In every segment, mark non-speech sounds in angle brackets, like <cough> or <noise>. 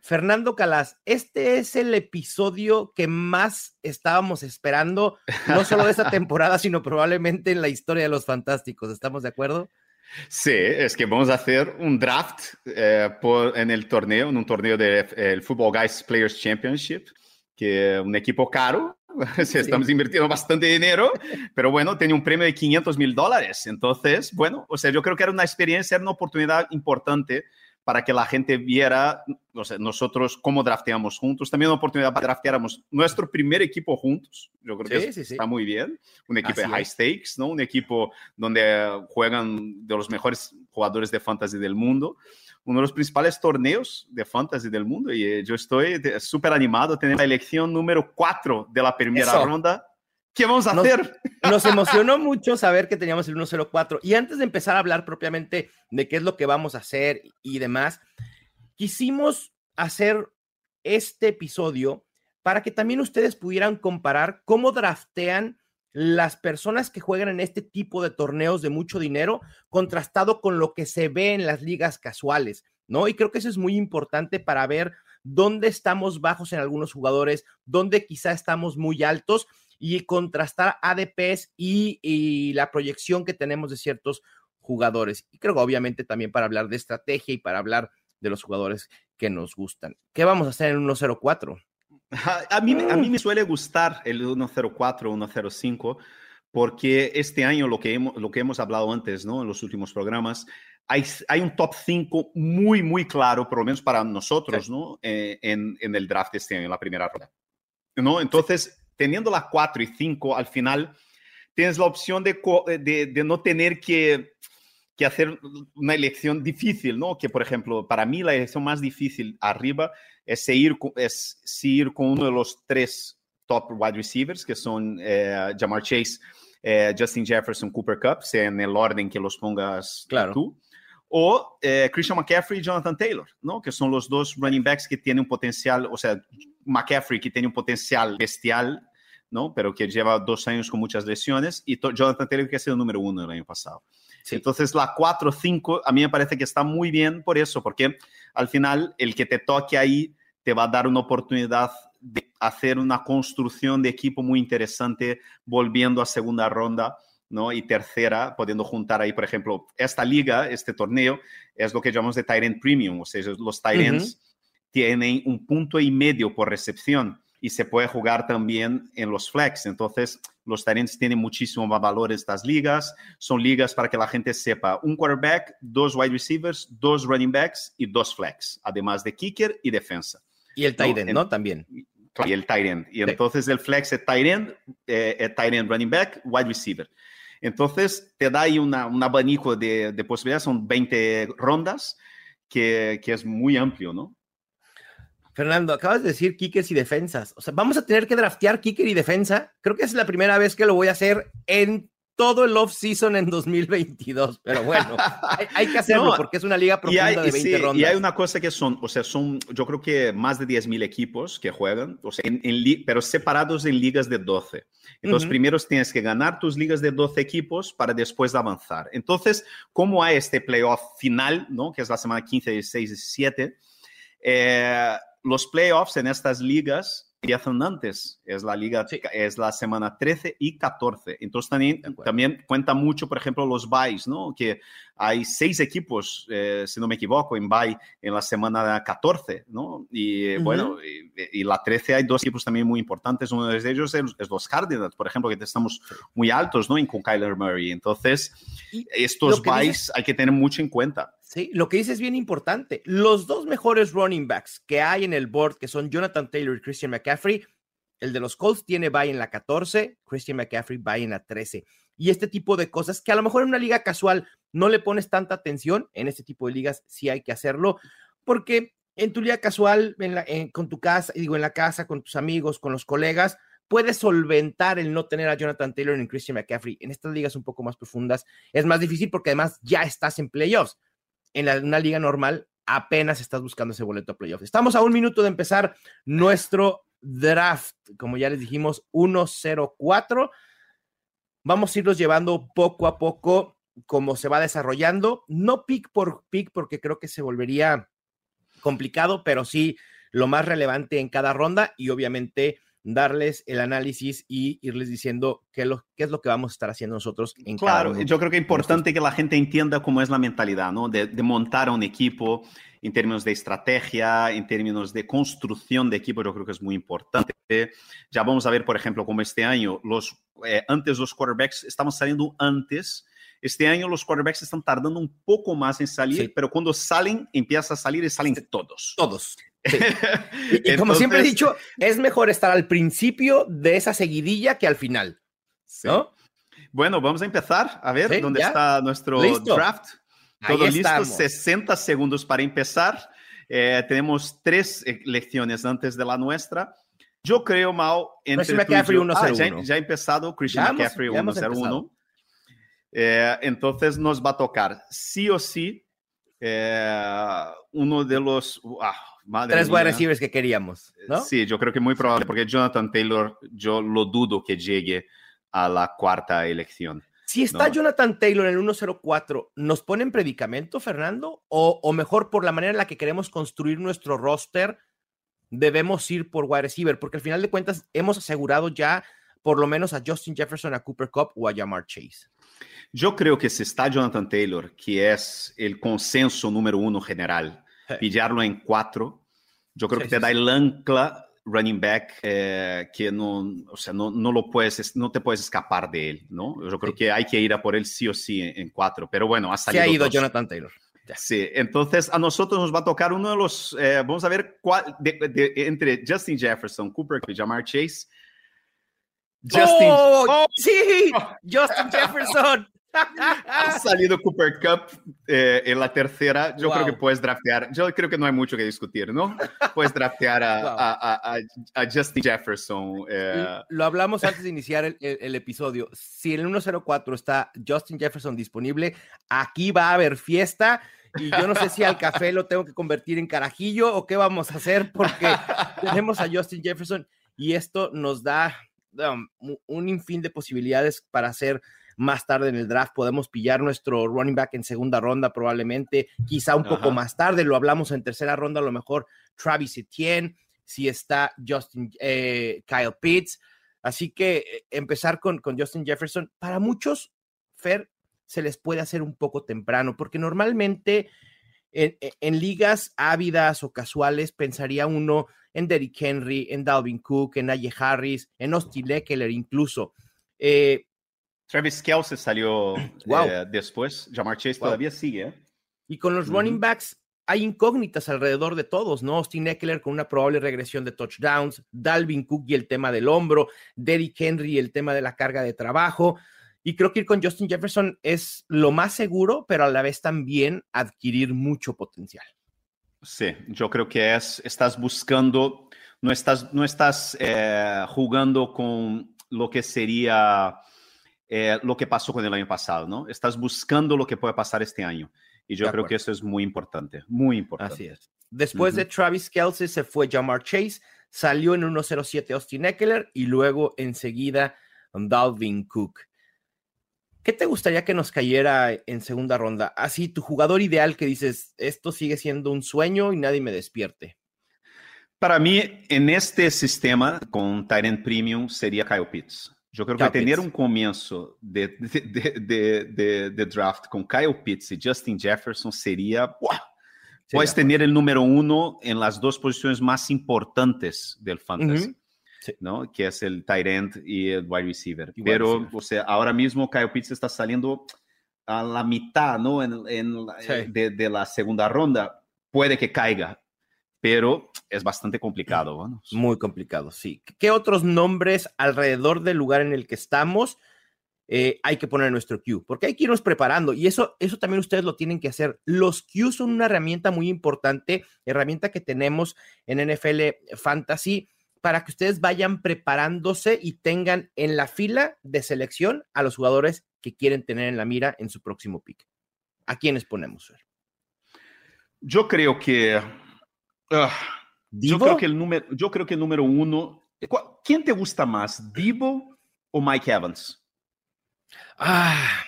Fernando Calas, este es el episodio que más estábamos esperando, no solo de esta <laughs> temporada, sino probablemente en la historia de los Fantásticos. ¿Estamos de acuerdo? Sí, es que vamos a hacer un draft eh, por, en el torneo, en un torneo del de, Football Guys Players Championship, que es un equipo caro, <laughs> sí. estamos invirtiendo bastante dinero, pero bueno, tiene un premio de 500 mil dólares. Entonces, bueno, o sea, yo creo que era una experiencia, era una oportunidad importante para que la gente viera o sea, nosotros cómo drafteamos juntos. También una oportunidad para drafteáramos nuestro primer equipo juntos. Yo creo que sí, sí, está muy bien. Un equipo Así de high es. stakes, ¿no? Un equipo donde juegan de los mejores jugadores de fantasy del mundo. Uno de los principales torneos de fantasy del mundo. Y eh, yo estoy súper animado a tener la elección número 4 de la primera Eso. ronda ¿Qué vamos a nos, hacer? Nos <laughs> emocionó mucho saber que teníamos el 104. Y antes de empezar a hablar propiamente de qué es lo que vamos a hacer y demás, quisimos hacer este episodio para que también ustedes pudieran comparar cómo draftean las personas que juegan en este tipo de torneos de mucho dinero contrastado con lo que se ve en las ligas casuales, ¿no? Y creo que eso es muy importante para ver dónde estamos bajos en algunos jugadores, dónde quizá estamos muy altos y contrastar ADPs y, y, la proyección que tenemos de ciertos jugadores. Y creo que obviamente también para hablar de estrategia y para hablar de los jugadores que nos gustan. ¿Qué vamos a hacer en 104? A mí, a mí me suele gustar el 104, 105, porque este año lo que hemos, lo que hemos hablado antes, ¿no? En los últimos programas, hay, hay un top 5 muy, muy claro, por lo menos para nosotros, sí. ¿no? Eh, en, en, el draft este año, en la primera ronda. ¿No? Entonces, sí teniendo la 4 y 5, al final tienes la opción de, de, de no tener que, que, hacer una elección difícil, ¿no? Que, por ejemplo, para mí la elección más difícil arriba es seguir, es seguir con uno de los tres top wide receivers, que son eh, Jamar Chase, eh, Justin Jefferson, Cooper Cup, sea en el orden que los pongas claro. tú. O eh, Christian McCaffrey y Jonathan Taylor, ¿no? Que son los dos running backs que tienen un potencial, o sea, McCaffrey que tiene un potencial bestial, ¿no? Pero que lleva dos años con muchas lesiones y Jonathan Taylor que ha sido el número uno el año pasado. Sí. Entonces la 4-5 a mí me parece que está muy bien por eso, porque al final el que te toque ahí te va a dar una oportunidad de hacer una construcción de equipo muy interesante volviendo a segunda ronda. ¿no? Y tercera, pudiendo juntar ahí, por ejemplo, esta liga, este torneo, es lo que llamamos de Tyrant Premium, o sea, los Tyrants uh -huh. tienen un punto y medio por recepción y se puede jugar también en los flex. Entonces, los Tyrants tienen muchísimo más valor estas ligas. Son ligas para que la gente sepa un quarterback, dos wide receivers, dos running backs y dos flex, además de kicker y defensa. Y el tight end, ¿no? ¿no? También. Y el tight end. Y sí. entonces el flex es tight end, eh, tight end running back, wide receiver. Entonces, te da ahí una, un abanico de, de, posibilidades, son 20 rondas, que, que, es muy amplio, ¿no? Fernando, acabas de decir kickers y defensas. O sea, vamos a tener que draftear kicker y defensa. Creo que es la primera vez que lo voy a hacer en todo el off-season en 2022. Pero bueno, hay, hay, que <laughs> hacerlo no, porque es una liga profunda hay, de 20 sí, rondas. Y hay una cosa que son, o sea, son, yo creo que más de 10 mil equipos que juegan, o sea, en, en, pero separados en ligas de 12. Entonces, uh -huh. primero tienes que ganar tus ligas de 12 equipos para después avanzar. Entonces, ¿cómo hay este playoff final, ¿no? que es la semana 15, 16, 17? Eh, los playoffs en estas ligas empiezan antes, es la liga, sí. es la semana 13 y 14. Entonces también, también cuenta mucho, por ejemplo, los buys, ¿no? Que hay seis equipos, eh, si no me equivoco, en buy en la semana 14, ¿no? Y uh -huh. bueno, y, y, la 13 hay dos equipos también muy importantes, uno de ellos es, es los Cardinals, por ejemplo, que estamos muy altos, ¿no? En con Kyler Murray. Entonces, estos buys dices... hay que tener mucho en cuenta. Sí, lo que dice es bien importante. Los dos mejores running backs que hay en el board, que son Jonathan Taylor y Christian McCaffrey, el de los Colts tiene bye en la 14, Christian McCaffrey bye en la 13. Y este tipo de cosas que a lo mejor en una liga casual no le pones tanta atención, en este tipo de ligas sí hay que hacerlo, porque en tu liga casual, con tu casa, digo, en la casa, con tus amigos, con los colegas, puede solventar el no tener a Jonathan Taylor y Christian McCaffrey. En estas ligas un poco más profundas es más difícil porque además ya estás en playoffs. En la, una liga normal apenas estás buscando ese boleto a playoffs. Estamos a un minuto de empezar nuestro draft, como ya les dijimos, 1-0-4. Vamos a irlos llevando poco a poco como se va desarrollando, no pick por pick porque creo que se volvería complicado, pero sí lo más relevante en cada ronda y obviamente darles el análisis y irles diciendo qué, lo, qué es lo que vamos a estar haciendo nosotros en Claro, yo creo que es importante que la gente entienda cómo es la mentalidad, ¿no? De, de, montar un equipo en términos de estrategia, en términos de construcción de equipo, yo creo que es muy importante. Ya vamos a ver, por ejemplo, como este año, los, eh, antes los quarterbacks estaban saliendo antes. Este año los quarterbacks están tardando un poco más en salir, sí. pero cuando salen, empieza a salir y salen todos. Todos. Sí. <laughs> Y, y como siempre he dicho, es mejor estar al principio de esa seguidilla que al final. ¿no? Bueno, vamos a empezar a ver sí, dónde ya. está nuestro Listo. draft. Todo Ahí listo, estamos. 60 segundos para empezar. Eh, tenemos tres lecciones antes de la nuestra. Yo creo, Mao, entre Christian McCaffrey yo- Ah, 1-0-1. ya, ya ha empezado Christian Ya McCaffrey ya hemos 1-0-1. empezado. Eh, entonces nos va a tocar sí o sí eh, uno de los... ah, madre Tres wide receivers que queríamos, ¿no? Sí, yo creo que muy probable, porque Jonathan Taylor, yo lo dudo que llegue a la cuarta elección. Si está No. Jonathan Taylor en el 104, ¿nos pone en predicamento, Fernando? O, o mejor, por la manera en la que queremos construir nuestro roster, debemos ir por wide receiver, porque al final de cuentas hemos asegurado ya por lo menos a Justin Jefferson, a Cooper Cup o a Jamar Chase. Yo creo que si está Jonathan Taylor, que es el consenso número uno general, Sí. pillarlo en cuatro, yo creo Sí, que te da el ancla running back eh, que no, o sea, no, no lo puedes, no te puedes escapar de él, ¿no? Yo creo que hay que ir a por él sí o sí en, en cuatro, pero bueno, ha Se salido ha ido dos. Jonathan Taylor. Ya. Sí, entonces a nosotros nos va a tocar uno de los, eh, vamos a ver cuál, de- de- entre Justin Jefferson, Cooper y Jamar Chase. Justin, ¡Oh! ¡Oh! ¡Sí! ¡Justin Jefferson! Ha salido Cooper Cup eh, en la tercera. Yo creo Wow. que puedes draftear. Yo creo que no hay mucho que discutir, ¿no? Puedes draftear a, Wow. a- a- a- Justin Jefferson. eh, Lo hablamos antes de iniciar el, el- el episodio. Si en el 104 está Justin Jefferson disponible, aquí va a haber fiesta. Y yo no sé si al café lo tengo que convertir en carajillo o qué vamos a hacer, porque tenemos a Justin Jefferson y esto nos da um, un infín de posibilidades para hacer más tarde en el draft. Podemos pillar nuestro running back en segunda ronda, probablemente, quizá un poco más tarde. Lo hablamos en tercera ronda, a lo mejor Travis Etienne, si está Justin eh, Kyle Pitts. Así que eh, empezar con, con Justin Jefferson, para muchos, Fer, se les puede hacer un poco temprano, porque normalmente en, en- en ligas ávidas o casuales pensaría uno en Derrick Henry, en Dalvin Cook, en Najee Harris, en Austin Eckler incluso. Eh, Travis Kelsey salió Wow. eh, después. Jamar Chase Wow. todavía sigue. y con los running backs hay incógnitas alrededor de todos, ¿no? Austin Eckler con una probable regresión de touchdowns, Dalvin Cook y el tema del hombro, Derrick Henry y el tema de la carga de trabajo. Y creo que ir con Justin Jefferson es lo más seguro, pero a la vez también adquirir mucho potencial. Sí, yo creo que es, estás buscando, no estás, no estás eh, jugando con lo que sería eh, lo que pasó con el año pasado, ¿no? Estás buscando lo que puede pasar este año. Y yo De creo acuerdo. que eso es muy importante, muy importante. Así es. Después de Travis Kelsey se fue Jamar Chase, salió en 1.07 Austin Eckler y luego enseguida Dalvin Cook. ¿Qué te gustaría que nos cayera en segunda ronda? Así, tu jugador ideal que dices, esto sigue siendo un sueño y nadie me despierte. Para mí, en este sistema con Tyrant Premium sería Kyle Pitts. Yo creo que Kyle tener Pitts. un comienzo de, de, de, de- draft con Kyle Pitts y Justin Jefferson sería... ¡buah! Sería Puedes tener el número uno en las dos posiciones más importantes del fantasy, Ujú. Sí. ¿no? Que es el tight end y el wide receiver. Y wide Pero, receiver. o sea, ahora mismo Kyle Pitts está saliendo a la mitad, ¿no? En, en Sí. de, de la segunda ronda. Puede que caiga, pero es bastante complicado, bueno. Muy complicado, sí. ¿Qué otros nombres alrededor del lugar en el que estamos eh, hay que poner en nuestro queue? Porque hay que irnos preparando y eso, eso también ustedes lo tienen que hacer. Los queues son una herramienta muy importante, herramienta que tenemos en NFL Fantasy para que ustedes vayan preparándose y tengan en la fila de selección a los jugadores que quieren tener en la mira en su próximo pick. ¿A quiénes ponemos? Yo creo que... Uh, yo creo que el número, yo creo que el número uno... ¿Quién te gusta más, Divo o Mike Evans? Ah,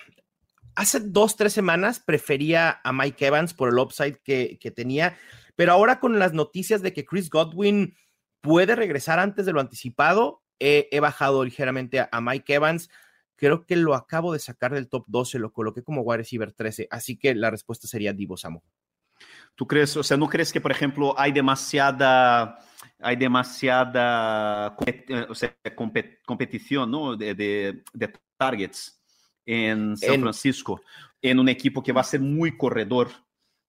hace dos, tres semanas prefería a Mike Evans por el upside que, que tenía, pero ahora con las noticias de que Chris Godwin puede regresar antes de lo anticipado. He, bajado ligeramente a, Mike Evans. Creo que lo acabo de sacar del top 12, lo coloqué como wide receiver 13. Así que la respuesta sería Divo Samo. ¿Tú crees, o sea, no crees que, por ejemplo, hay demasiada, hay demasiada o sea, competición ¿no? de, de, targets en San Francisco, en un equipo que va a ser muy corredor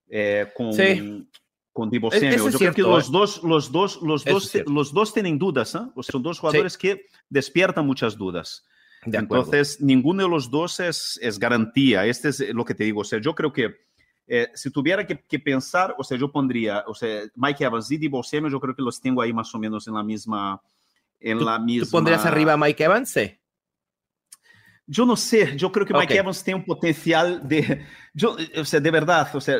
eh, con, sí con Divo Samuel. Yo creo que los ¿eh? dos, los dos, los dos, los dos tienen dudas, ¿eh? o sea, son dos jugadores que despiertan muchas dudas. Entonces, ninguno de los dos es, es, garantía. Este es lo que te digo. O sea, yo creo que eh, si tuviera que, que, pensar, o sea, yo pondría, o sea, Mike Evans y Divo Samuel, yo creo que los tengo ahí más o menos en la misma, en la misma. ¿Tú pondrías arriba a Mike Evans? Sí. Yo no sé, yo creo que Mike Evans tiene un potencial de, yo, o sea, de verdad, o sea,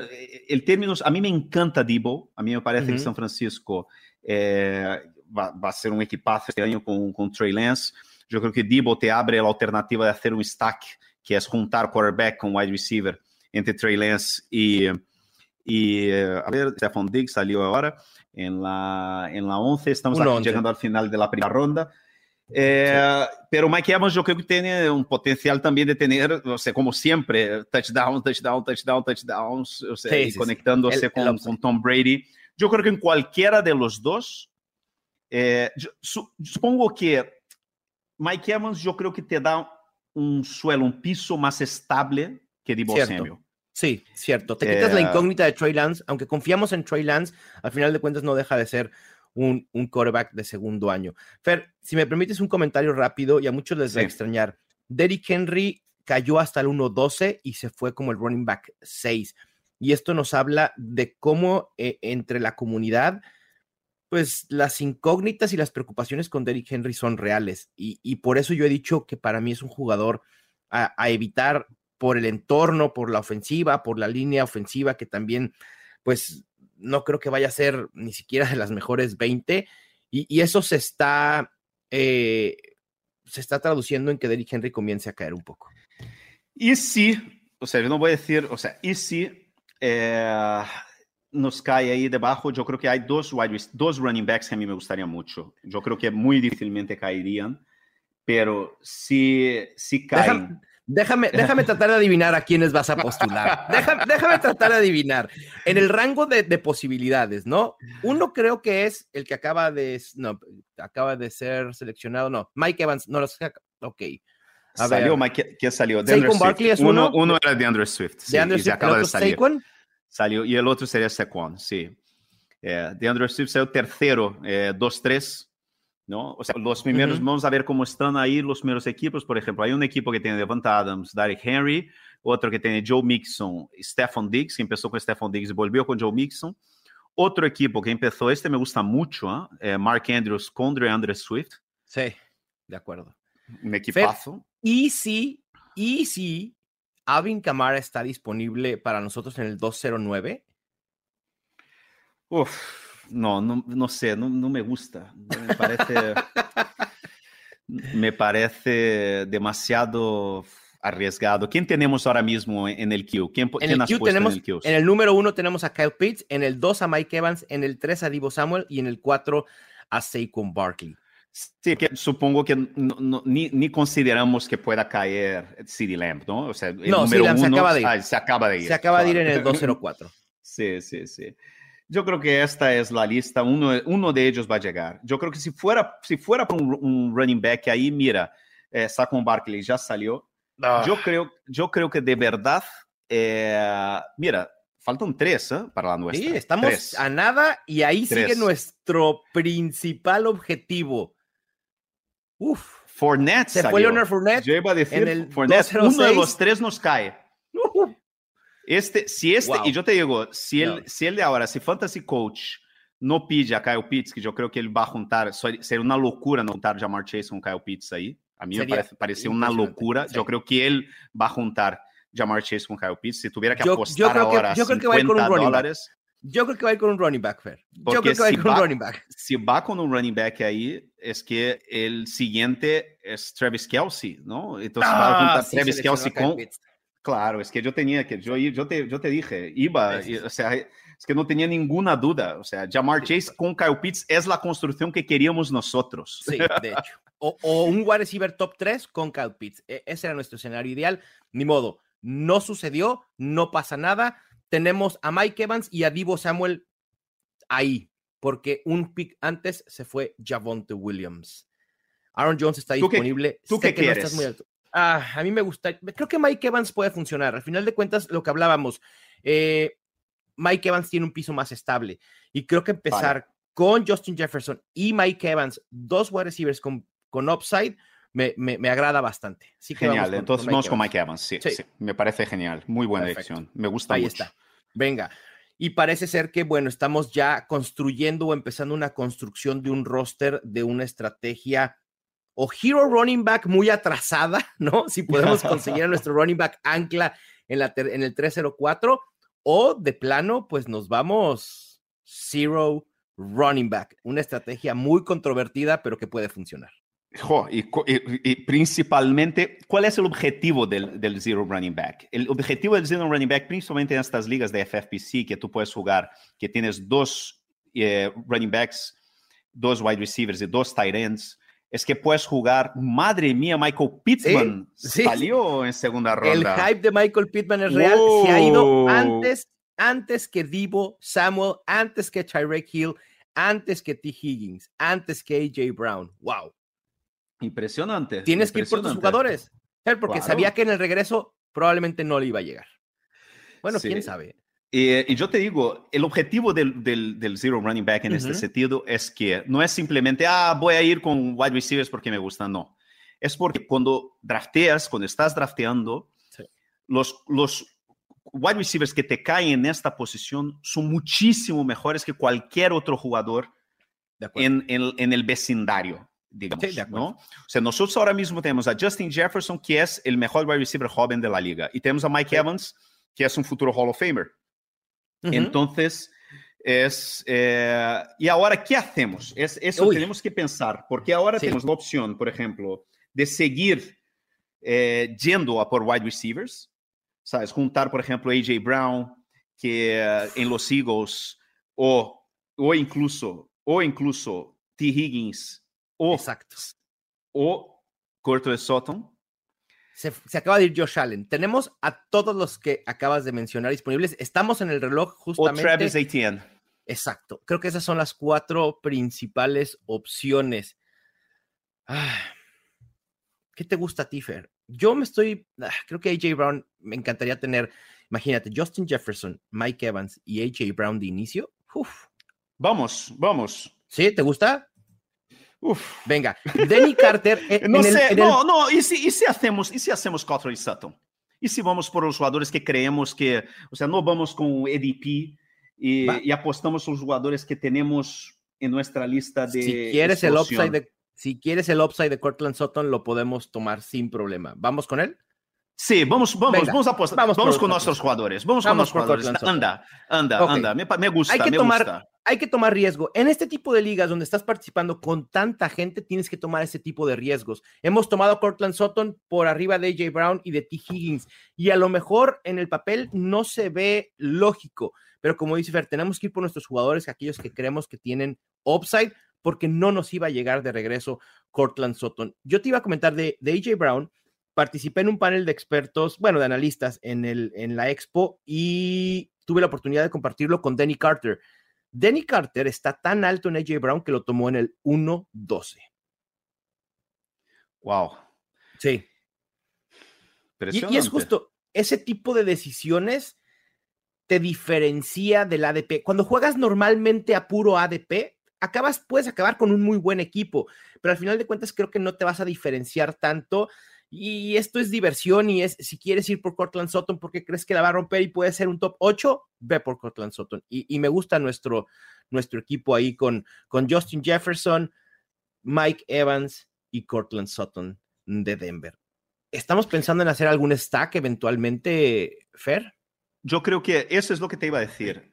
el término, a mí me encanta Debo, a mí me parece que San Francisco eh, va, va, a ser un equipazo este año con, con Trey Lance. Yo creo que Debo te abre la alternativa de hacer un stack, que es juntar quarterback con wide receiver entre Trey Lance y, y eh, a ver, Stephon Diggs salió ahora en la, en la 11, estamos llegando al final de la primera ronda. Eh, pero Mike Evans yo creo que tiene un potencial también de tener, o sea, como siempre, touchdown, touchdown, touchdown, touchdowns, o sea, sí, sí, conectándose sí. el, con, el con, Tom Brady. Yo creo que en cualquiera de los dos, eh, yo, su, supongo que Mike Evans yo creo que te da un suelo, un piso más estable que Debo Samuel. Sí, cierto. Te quitas eh, la incógnita de Trey Lance, aunque confiamos en Trey Lance, al final de cuentas no deja de ser un, un quarterback de segundo año. Fer, si me permites un comentario rápido, y a muchos les va a extrañar. Derrick Henry cayó hasta el 1-12 y se fue como el running back 6. Y esto nos habla de cómo eh, entre la comunidad, pues las incógnitas y las preocupaciones con Derrick Henry son reales. Y, y por eso yo he dicho que para mí es un jugador a, a, evitar por el entorno, por la ofensiva, por la línea ofensiva, que también, pues no creo que vaya a ser ni siquiera de las mejores 20. Y, y eso se está, eh, se está traduciendo en que Derrick Henry comience a caer un poco. Y si, o sea, yo no voy a decir, o sea, y si eh, nos cae ahí debajo, yo creo que hay dos, wide, dos running backs que a mí me gustaría mucho. Yo creo que muy difícilmente caerían, pero si, si caen... Déjame, <laughs> déjame tratar de adivinar a quiénes vas a postular. Déjame, déjame tratar de adivinar. En el rango de, de, posibilidades, ¿no? Uno creo que es el que acaba de, no, acaba de ser seleccionado, no, Mike Evans, no lo sé, ok. A salió ver. Mike, ¿quién salió? De Barkley es uno. Uno era de Andrew Swift. Sí, de Andrew Swift, acaba de salir. Saquon? Salió, y el otro sería Saquon, sí. Eh, de Andrew Swift salió tercero, eh, 2-3. ¿No? O sea, los primeros, uh -huh. vamos a ver cómo están ahí los primeros equipos. Por ejemplo, hay un equipo que tiene Devant Adams, Derrick Henry, otro que tiene Joe Mixon, Stephon Diggs, que empezó con Stephon Diggs y volvió con Joe Mixon. Otro equipo que empezó, este me gusta mucho, ¿eh? Mark Andrews con Andre Swift. Sí, de acuerdo. Un equipazo. Y si, y si Alvin Kamara está disponible para nosotros en el 209. Uf, no, no, no sé, no, no, me gusta. Me parece, me parece demasiado arriesgado. ¿Quién tenemos ahora mismo en el queue? ¿Quién, en ¿quién el queue tenemos, en el queue? En el número uno tenemos a Kyle Pitts, en el dos a Mike Evans, en el tres a Divo Samuel y en el cuatro a Saquon Barkley. Sí, que supongo que no, no, ni, ni, consideramos que pueda caer CD Lamb, ¿no? O sea, el no, número uno, se acaba de ir. Ah, se acaba de ir. Se acaba claro. de ir en el 204. <laughs> sí, sí, sí. Yo creo que esta es la lista, uno, uno de ellos va a llegar. Yo creo que si fuera, si fuera por un, un running back ahí, mira, eh, Saquon Barkley ya salió. Ah. Yo, creo, yo creo que de verdad, eh, mira, faltan tres ¿eh? para la nuestra. Sí, estamos tres. a nada y ahí tres. sigue nuestro principal objetivo. Uf. Fournette Se salió. fue Leonard Fournette. Yo iba a decir, en el Fournette, 206. uno de los tres nos cae. Uh, Este, si este, Wow. y yo te digo, si No. él, si él de ahora, si Fantasy Coach no pide a Kyle Pitts, que yo creo que él va a juntar, sería una locura no juntar Jamar Chase con Kyle Pitts ahí. A mí sería me parece, una locura. Sí. Yo creo que él va a juntar Jamar Chase con Kyle Pitts. Si tuviera que yo, apostar yo creo ahora que, yo creo que va a ir con un running dólares, back. Yo creo que va a ir con un running back, Fer. Yo Porque creo que va a ir si con un va- running back. si va con un running back ahí, es que el siguiente es Travis Kelsey, ¿no? Entonces va a Ah, juntar sí, Travis Kelsey Kyle con, Pitts. Claro, es que yo tenía que, yo, yo, te, yo te dije, iba, y- o sea, es que no tenía ninguna duda. O sea, Jamar Chase con Kyle Pitts es la construcción que queríamos nosotros. Sí, de <laughs> hecho. O, o un wide receiver top 3 con Kyle Pitts. E- ese era nuestro escenario ideal. Ni modo, no sucedió, no pasa nada. Tenemos a Mike Evans y a Divo Samuel ahí, porque un pick antes se fue Javonte Williams. Aaron Jones está ¿Tú qué- disponible. tú Sé qué que no estás quieres? muy alto. Ah, a mí me gusta. Creo que Mike Evans puede funcionar. Al final de cuentas, lo que hablábamos, eh, Mike Evans tiene un piso más estable. Y creo que empezar con Justin Jefferson y Mike Evans, dos wide receivers con, con upside, me, me- me agrada bastante. Así que Genial, vamos con- entonces con vamos con. Mike Evans. Sí, Sí. sí, me parece genial. Muy buena Perfecto. elección. Me gusta Ahí mucho. está. Venga. Y parece ser que, bueno, estamos ya construyendo o empezando una construcción de un roster, de una estrategia o hero running back muy atrasada, <laughs> ¿no? Si podemos <laughs> conseguir a nuestro running back ancla en, la en el 304, o de plano, pues nos vamos zero running back. Una estrategia muy controvertida, pero que puede funcionar. Jo, y, co- y- y principalmente, ¿cuál es el objetivo del, del Zero Running Back? El objetivo del Zero Running Back, principalmente en estas ligas de FFPC que tú puedes jugar, que tienes dos eh, running backs, dos wide receivers y dos tight ends, es que puedes jugar, madre mía, Michael Pittman sí, sí. salió en segunda El ronda. hype de Michael Pittman es real. Se ha ido antes, antes que Divo Samuel, antes que Tyreek Hill, antes que T. Higgins, antes que AJ Brown. Wow. Impresionante. Tienes que ir por tus jugadores. Porque Claro. sabía que en el regreso probablemente no le iba a llegar. Bueno, Sí. quién sabe. Eh, y yo te digo, el objetivo del, del, del Zero Running Back en este Ujú. sentido es que no es simplemente, ah, voy a ir con wide receivers porque me gustan, no. Es porque cuando drafteas, cuando estás drafteando, Sí. los, los wide receivers que te caen en esta posición son muchísimo mejores que cualquier otro jugador en, en, en el vecindario, digamos. Sí, de. ¿no? O sea, nosotros ahora mismo tenemos a Justin Jefferson, que es el mejor wide receiver joven de la liga, y tenemos a Mike Sí. Evans, que es un futuro Hall of Famer. Entonces, es. eh, ¿Y ahora qué hacemos? Es, eso Uy. tenemos que pensar, porque ahora Sí. tenemos la opción, por ejemplo, de seguir eh, yendo a por wide receivers, ¿sabes? Juntar, por ejemplo, AJ Brown, que en los Eagles, o, o incluso, o incluso T. Higgins, o, Exacto. o Cortland Sutton. Se, se acaba de ir Josh Allen. Tenemos a todos los que acabas de mencionar disponibles. Estamos en el reloj O justamente. Travis Etienne. Exacto. Creo que esas son las cuatro principales opciones. Ah, ¿Qué te gusta a ti, Fer? Yo me estoy. ah, creo que AJ Brown me encantaría tener. Imagínate, Justin Jefferson, Mike Evans y AJ Brown de inicio. Uf. Vamos, vamos. ¿Sí? ¿Te gusta? Uf. Venga. Denny Carter. en- No en el- sé, en el- no, no, ¿y si, y si hacemos, y si hacemos Cotler y Sutton? ¿Y si vamos por los jugadores que creemos que, o sea, no vamos con EDP y, Va. y apostamos los jugadores que tenemos en nuestra lista de si quieres el upside de. Si quieres el upside de Cortland Sutton, lo podemos tomar sin problema. ¿Vamos con él? Sí, vamos, vamos, Venga, vamos a apostar. vamos Vamos, con nuestros jugadores. Vamos, Vamos con nuestros jugadores. Anda, anda, Ok. anda. Me, me gusta, Hay que me tomar- gusta. hay que tomar riesgo. En este tipo de ligas donde estás participando con tanta gente, tienes que tomar ese tipo de riesgos. Hemos tomado a Cortland Sutton por arriba de AJ Brown y de T. Higgins, y a lo mejor en el papel no se ve lógico, pero como dice Fer, tenemos que ir por nuestros jugadores, aquellos que creemos que tienen upside, porque no nos iba a llegar de regreso Cortland Sutton. Yo te iba a comentar de, de AJ Brown. Participé en un panel de expertos, bueno, de analistas en, el, en la expo y tuve la oportunidad de compartirlo con Danny Carter. Danny Carter está tan alto en AJ Brown que lo tomó en el 1-12. Wow. Sí. Y, es justo ese tipo de decisiones te diferencia del ADP. Cuando juegas normalmente a puro ADP, acabas, puedes acabar con un muy buen equipo, pero al final de cuentas creo que no te vas a diferenciar tanto Y esto es diversión y es, si quieres ir por Cortland Sutton porque crees que la va a romper y puede ser un top 8, ve por Cortland Sutton. Y, me gusta nuestro, nuestro equipo ahí con, con Justin Jefferson, Mike Evans y Cortland Sutton de Denver. ¿Estamos pensando en hacer algún stack eventualmente, Fer? Yo creo que eso es lo que te iba a decir.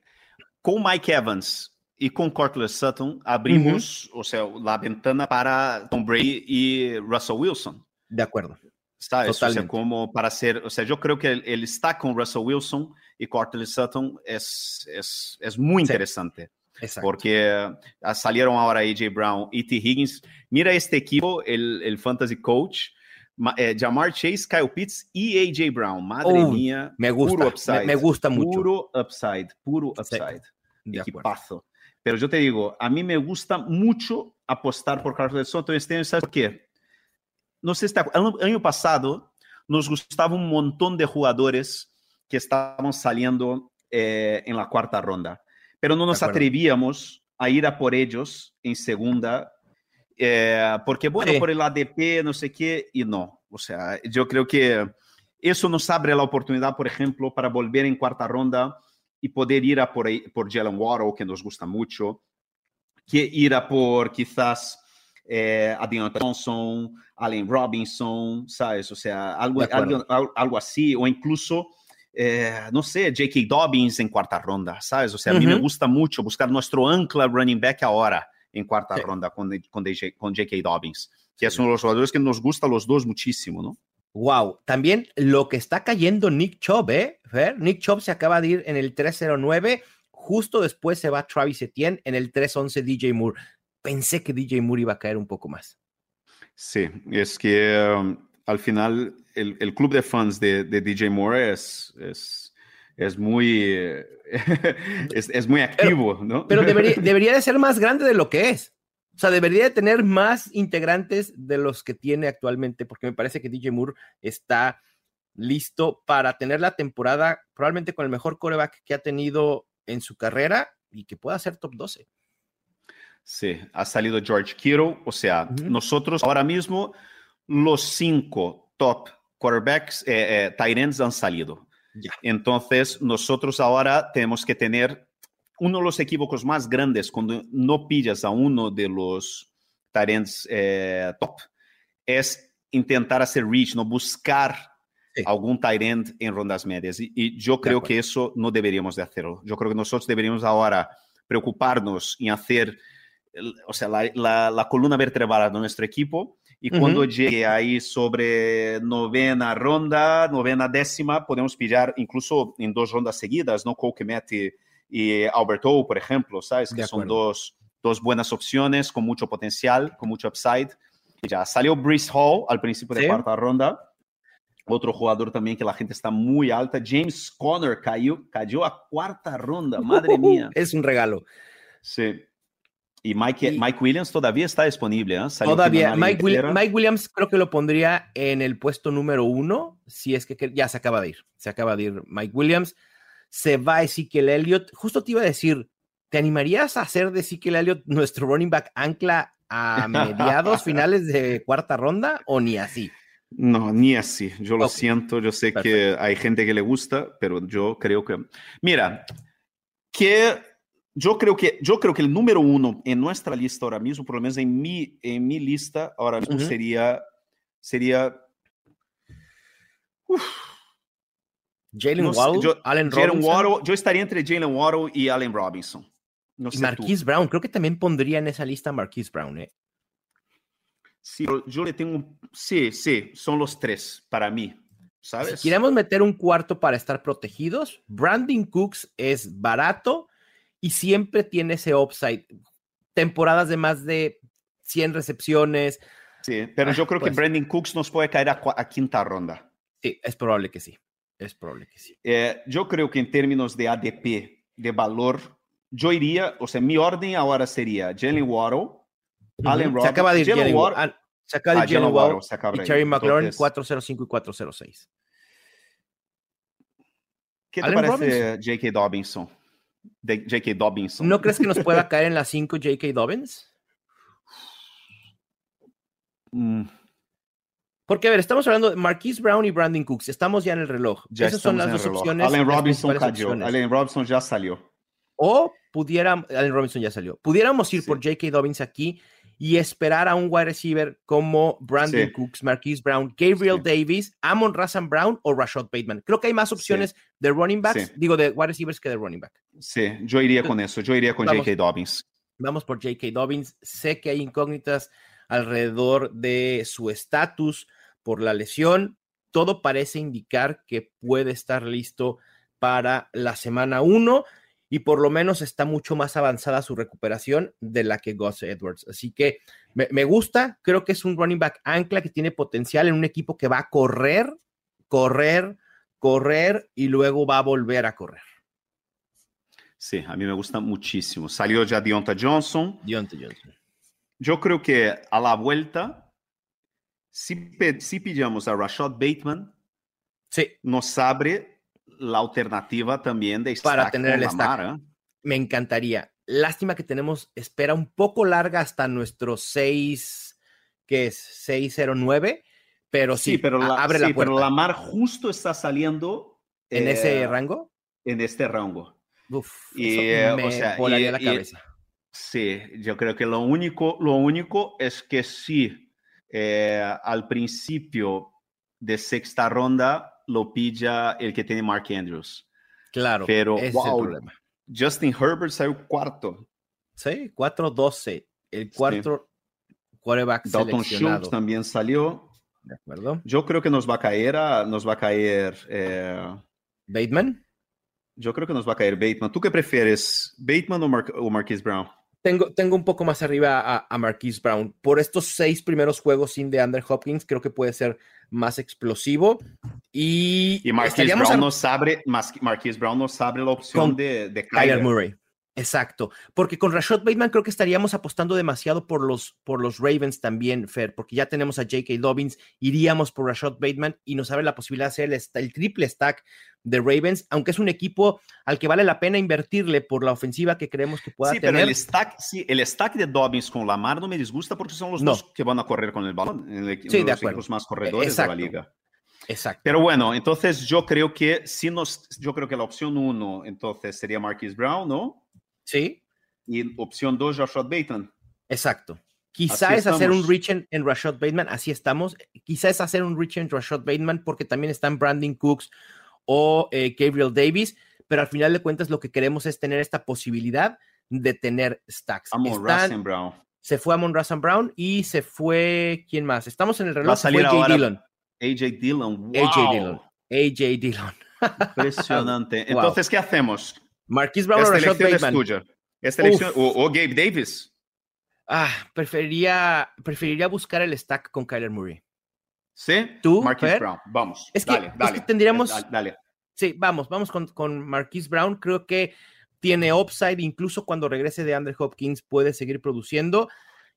Con Mike Evans y con Cortland Sutton abrimos, o sea, la ventana para Tom Brady y Russell Wilson. De acuerdo. Está, eso, o sea, como para hacer, o sea, yo creo que el, stack con Russell Wilson y Cortland Sutton es, es, es muy interesante. Porque ah, salieron ahora AJ Brown y T. Higgins. Mira este equipo, el, el fantasy coach, eh, Jamar Chase, Kyle Pitts y AJ Brown. Madre mía. Me gusta, puro upside, me, gusta mucho. Puro upside, puro upside. Equipazo. Pero yo te digo, a mí me gusta mucho apostar por Carlos Sutton este año. ¿Sabes por qué? No sé, está, el año pasado nos gustaba un montón de jugadores que estaban saliendo eh, en la cuarta ronda, pero no nos atrevíamos a ir a por ellos en segunda eh, porque, bueno, por el ADP, no sé qué, y no. O sea, yo creo que eso nos abre la oportunidad, por ejemplo, para volver en cuarta ronda y poder ir a por, por Jalen Waddle, que nos gusta mucho, que ir a por quizás eh, Adrian Thompson, Allen Robinson, ¿sabes? O sea, algo, algo, algo así, o incluso... Eh, no sé, J.K. Dobbins en cuarta ronda, ¿sabes? O sea, a mí me gusta mucho buscar nuestro ancla running back ahora en cuarta ronda con, con, con J.K. Dobbins, que es uno de los jugadores que nos gusta a los dos muchísimo, ¿no? Wow, también lo que está cayendo Nick Chubb, ¿eh? Nick Chubb se acaba de ir en el 309, justo después se va Travis Etienne en el 311 DJ Moore. Pensé que DJ Moore iba a caer un poco más. Sí, es que um, al final el, el, club de fans de, de DJ Moore es, es es muy, <laughs> es, es, muy activo, ¿no? Pero debería, <laughs> debería de ser más grande de lo que es. O sea, debería de tener más integrantes de los que tiene actualmente, porque me parece que DJ Moore está listo para tener la temporada probablemente con el mejor coreback que ha tenido en su carrera y que pueda ser top 12. Sí, ha salido George Kittle, o sea, nosotros ahora mismo los cinco top quarterbacks, eh, eh, tight ends han salido. Entonces, nosotros ahora tenemos que tener uno de los equívocos más grandes cuando no pillas a uno de los talents eh, top es intentar hacer reach, no buscar algún tight en rondas medias. Y, yo creo que eso no deberíamos de hacerlo. Yo creo que nosotros deberíamos ahora preocuparnos en hacer, o sea, la, la columna vertebral de nuestro equipo y cuando llegue ahí sobre novena ronda, novena décima, podemos pillar incluso en dos rondas seguidas, ¿no? Cole Kemet y, Alberto, por ejemplo, ¿sabes? Que son dos, dos buenas opciones con mucho potencial, con mucho upside. ya salió Brice Hall al principio de cuarta ronda. Otro jugador también que la gente está muy alta. James Conner cayó, cayó a cuarta ronda. Madre <laughs> mía. Es un regalo. Sí. Y Mike, Mike Williams todavía está disponible. ¿eh? Todavía. Mike, Williams creo que lo pondría en el puesto número uno, si es que ya se acaba de ir. Se acaba de ir Mike Williams. Se va Ezekiel Elliott. Justo te iba a decir, ¿te animarías a hacer de Ezekiel Elliott nuestro running back ancla a <laughs> mediados, finales de cuarta ronda o ni así? No, ni así. Yo lo siento. Yo sé que hay gente que le gusta, pero yo creo que. Mira, que yo creo que, yo creo que el número uno en nuestra lista ahora mismo, por lo menos en mi, en mi lista ahora mismo, sería, sería Jalen Waddle, yo, Allen Robinson. yo estaría entre Jalen Waddle y Allen Robinson. No y Marquise Brown, creo que también pondría en esa lista Marquise Brown, ¿eh? Sí, yo le tengo, sí, sí, son los tres para mí, ¿sabes? Si queremos meter un cuarto para estar protegidos, Brandon Cooks es barato y siempre tiene ese upside. Temporadas de más de 100 recepciones. Sí, pero yo creo que pues Brandon Cooks nos puede caer a, quinta ronda. Sí, es probable que sí. Es probable que sí. Eh, yo creo que en términos de ADP, de valor, yo iría, o sea, mi orden ahora sería Jalen Waddle, Allen Robinson. Se acaba de ir Jalen Waddle. Se acaba de ir Jalen Waddle y Terry McLaurin 405 y 406. ¿Qué te parece J.K. Dobinson? De J.K. Dobbins. ¿No crees que nos pueda caer en las 5 J.K. Dobbins? Mm. Porque, a ver, estamos hablando de Marquise Brown y Brandon Cooks. Estamos ya en el reloj. Ya Esas son las dos opciones. Allen Robinson cayó. opciones. Allen Robinson ya salió. O pudiera, Allen Robinson ya salió. Pudiéramos ir Sí. por J.K. Dobbins aquí y esperar a un wide receiver como Brandon Sí. Cooks, Marquise Brown, Gabriel Sí. Davis, Amon Razan Brown o Rashad Bateman. Creo que hay más opciones de running backs, digo, de wide receivers que de running back. Sí, yo iría con eso. Yo iría con. J.K. Dobbins. Vamos por J.K. Dobbins. Sé que hay incógnitas alrededor de su estatus por la lesión. Todo parece indicar que puede estar listo para la semana 1 y por lo menos está mucho más avanzada su recuperación de la que Gus Edwards. Así que me, me gusta, creo que es un running back ancla que tiene potencial en un equipo que va a correr, correr, correr y luego va a volver a correr. Sí, a mí me gusta muchísimo. Salió ya Deonta Johnson. Deontay Johnson. Yo creo que a la vuelta, si, si pillamos a Rashad Bateman, Sí, nos abre la alternativa también de Para tener el stack. ¿eh? me encantaría. Lástima que tenemos espera un poco larga hasta nuestro 6, que es 609, pero sí, Sí, pero, la, abre sí, la puerta pero Lamar justo está saliendo en eh, ese rango. en este rango. Uf, y, eso eh, o me sea, volaría y- la y- cabeza. Sí, yo creo que lo único, lo único es que sí, eh, al principio de sexta ronda lo pilla el que tiene Mark Andrews. Claro, pero, ese es wow, el problema. Justin Herbert salió cuarto. Sí, 4-12, el cuarto quarterback Dalton seleccionado. Schultz también salió. ¿De acuerdo? Yo creo que nos va a caer, a- nos va a caer, eh, Bateman. yo creo que nos va a caer Bateman. ¿Tú qué prefieres, Bateman o, Mar- o Marquise Brown? Tengo, tengo un poco más arriba a, a Marquise Brown. Por estos seis primeros juegos sin de Under Hopkins, creo que puede ser más explosivo. Y, Y Marquise Brown ar- nos abre, Marquise Brown nos abre la opción Con de, de Kyler. Murray. Exacto, porque con Rashad Bateman creo que estaríamos apostando demasiado por los, por los Ravens también, Fer, porque ya tenemos a J.K. Dobbins, iríamos por Rashad Bateman y nos abre la posibilidad de hacer el, triple stack de Ravens, aunque es un equipo al que vale la pena invertirle por la ofensiva que creemos que pueda Sí, pero tener. el stack, sí, el stack de Dobbins con Lamar no me disgusta porque son los No. dos que van a correr con el balón, el- Sí, de los acuerdo. más corredores de la liga. Exacto. Pero bueno, entonces yo creo que si nos, yo creo que la opción uno entonces sería Marquise Brown, ¿no? Sí, Y opción dos, Joshua Bateman. exacto. Quizá es hacer un reach en, en Rashad Bateman, así estamos. Quizá es hacer un reach en Rashad Bateman porque también están Brandon Cooks o eh, Gabriel Davis, pero al final de cuentas lo que queremos es tener esta posibilidad de tener stacks. Amo Están- Russell Brown. se fue Amon Razan Brown y se fue, ¿quién más? Estamos en el Va reloj, a se salir AJ Dillon. AJ Dillon. Wow. AJ Dillon. AJ <laughs> Dillon. Impresionante. Wow. Entonces, ¿qué hacemos? Marquise Brown o Rashad es Bateman. tuya. Esta elección, o, o Gabe Davis. Ah, preferiría, preferiría buscar el stack con Kyler Murray. ¿Sí? ¿Tú, Marquise Fer? Brown. Vamos. Es que- dale, es que dale. tendríamos- Dale, dale. Sí, vamos, vamos con, con Marquise Brown. Creo que tiene upside, incluso cuando regrese de Andrew Hopkins puede seguir produciendo.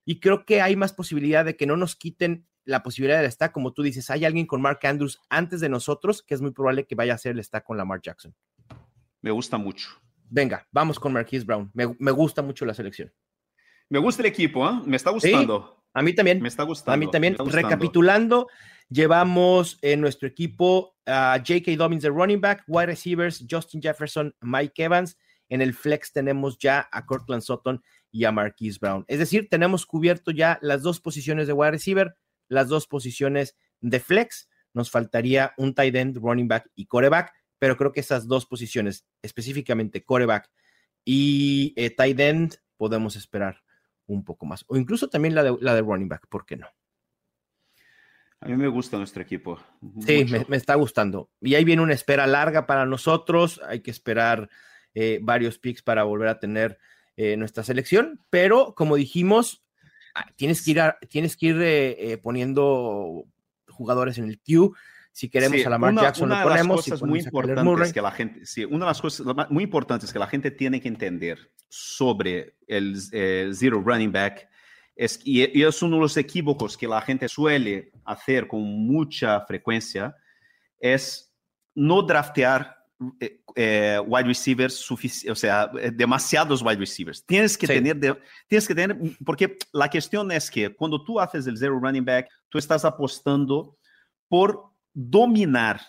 Y creo que hay más posibilidad de que no nos quiten la posibilidad del stack. Como tú dices, hay alguien con Mark Andrews antes de nosotros, que es muy probable que vaya a hacer el stack con Lamar Jackson. Me gusta mucho. Venga, vamos con Marquise Brown. Me, me gusta mucho la selección. Me gusta el equipo, ¿eh? Me está gustando. A mí también. Me está gustando. A mí también. Recapitulando, llevamos en nuestro equipo a J.K. Dobbins de running back, wide receivers, Justin Jefferson, Mike Evans. En el flex tenemos ya a Cortland Sutton y a Marquise Brown. Es decir, tenemos cubierto ya las dos posiciones de wide receiver, las dos posiciones de flex. Nos faltaría un tight end, running back y coreback, pero creo que esas dos posiciones, específicamente coreback y eh, tight end, podemos esperar un poco más. O incluso también la de, la de running back, ¿por qué no? A mí me gusta nuestro equipo. Sí, me, me está gustando. Y ahí viene una espera larga para nosotros. Hay que esperar eh, varios picks para volver a tener eh, nuestra selección. Pero como dijimos, ah, tienes que ir, a- tienes que ir eh, poniendo jugadores en el queue. Si queremos Sí, a Lamar una- Jackson, una lo de las ponemos. cosas muy ponemos importantes que la gente, sí, una de las cosas muy importantes que la gente tiene que entender sobre el eh, zero running back es y, y es uno de los equívocos que la gente suele hacer con mucha frecuencia es no draftear eh, eh, wide receivers o sea, eh, demasiados wide receivers. Tienes que Sí. tener de- tienes que tener porque la cuestión es que cuando tú haces el zero running back, tú estás apostando por dominar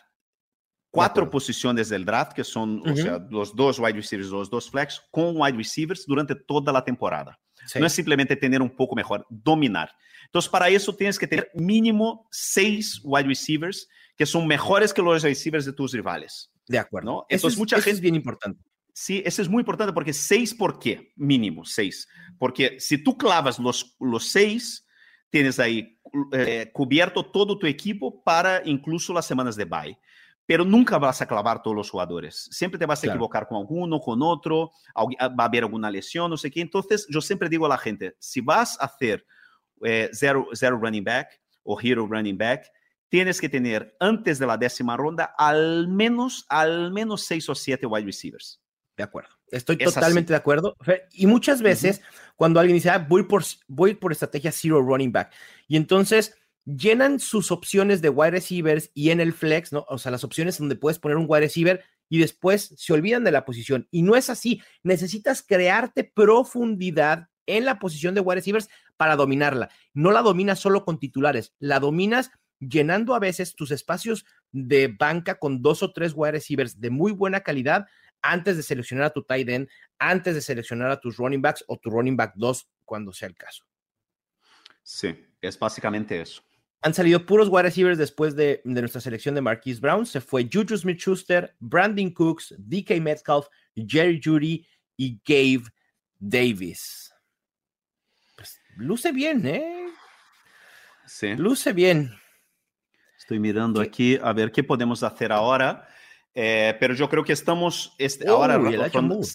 cuatro posiciones del draft, que son o sea, los dos wide receivers, los dos flex, con wide receivers durante toda la temporada. Sí. No es simplemente tener un poco mejor, dominar. Entonces, para eso tienes que tener mínimo seis wide receivers que son mejores que los receivers de tus rivales. De acuerdo. ¿no? Entonces, es, mucha gente... es bien importante. Sí, eso es muy importante porque seis, ¿por qué? Mínimo seis. Porque si tú clavas los, los seis, tienes ahí eh, cubierto todo tu equipo para incluso las semanas de bye. Pero nunca vas a clavar todos los jugadores. Siempre te vas a claro. equivocar con alguno, con otro, va a haber alguna lesión, no sé qué. Entonces, yo siempre digo a la gente, si vas a hacer eh, zero, zero running back o hero running back, tienes que tener antes de la décima ronda al menos, al menos seis o siete wide receivers. De acuerdo. Estoy es totalmente así. de acuerdo. Y muchas veces, uh -huh. cuando alguien dice, ah, voy, por, voy por estrategia zero running back, y entonces llenan sus opciones de wide receivers y en el flex, ¿no? O sea, las opciones donde puedes poner un wide receiver y después se olvidan de la posición. Y no es así. Necesitas crearte profundidad en la posición de wide receivers para dominarla. No la dominas solo con titulares, la dominas llenando a veces tus espacios de banca con dos o tres wide receivers de muy buena calidad antes de seleccionar a tu tight end, antes de seleccionar a tus running backs o tu running back 2 cuando sea el caso. Sí, es básicamente eso. Han salido puros wide receivers después de, de nuestra selección de Marquise Brown. Se fue Juju Smith-Schuster, Brandon Cooks, DK Metcalf, Jerry Judy y Gabe Davis. Pues, luce bien, ¿eh? Sí. Luce bien. Estoy mirando aquí a ver qué podemos hacer ahora. Eh, pero yo creo que estamos este, oh, ahora. Elijah Moore.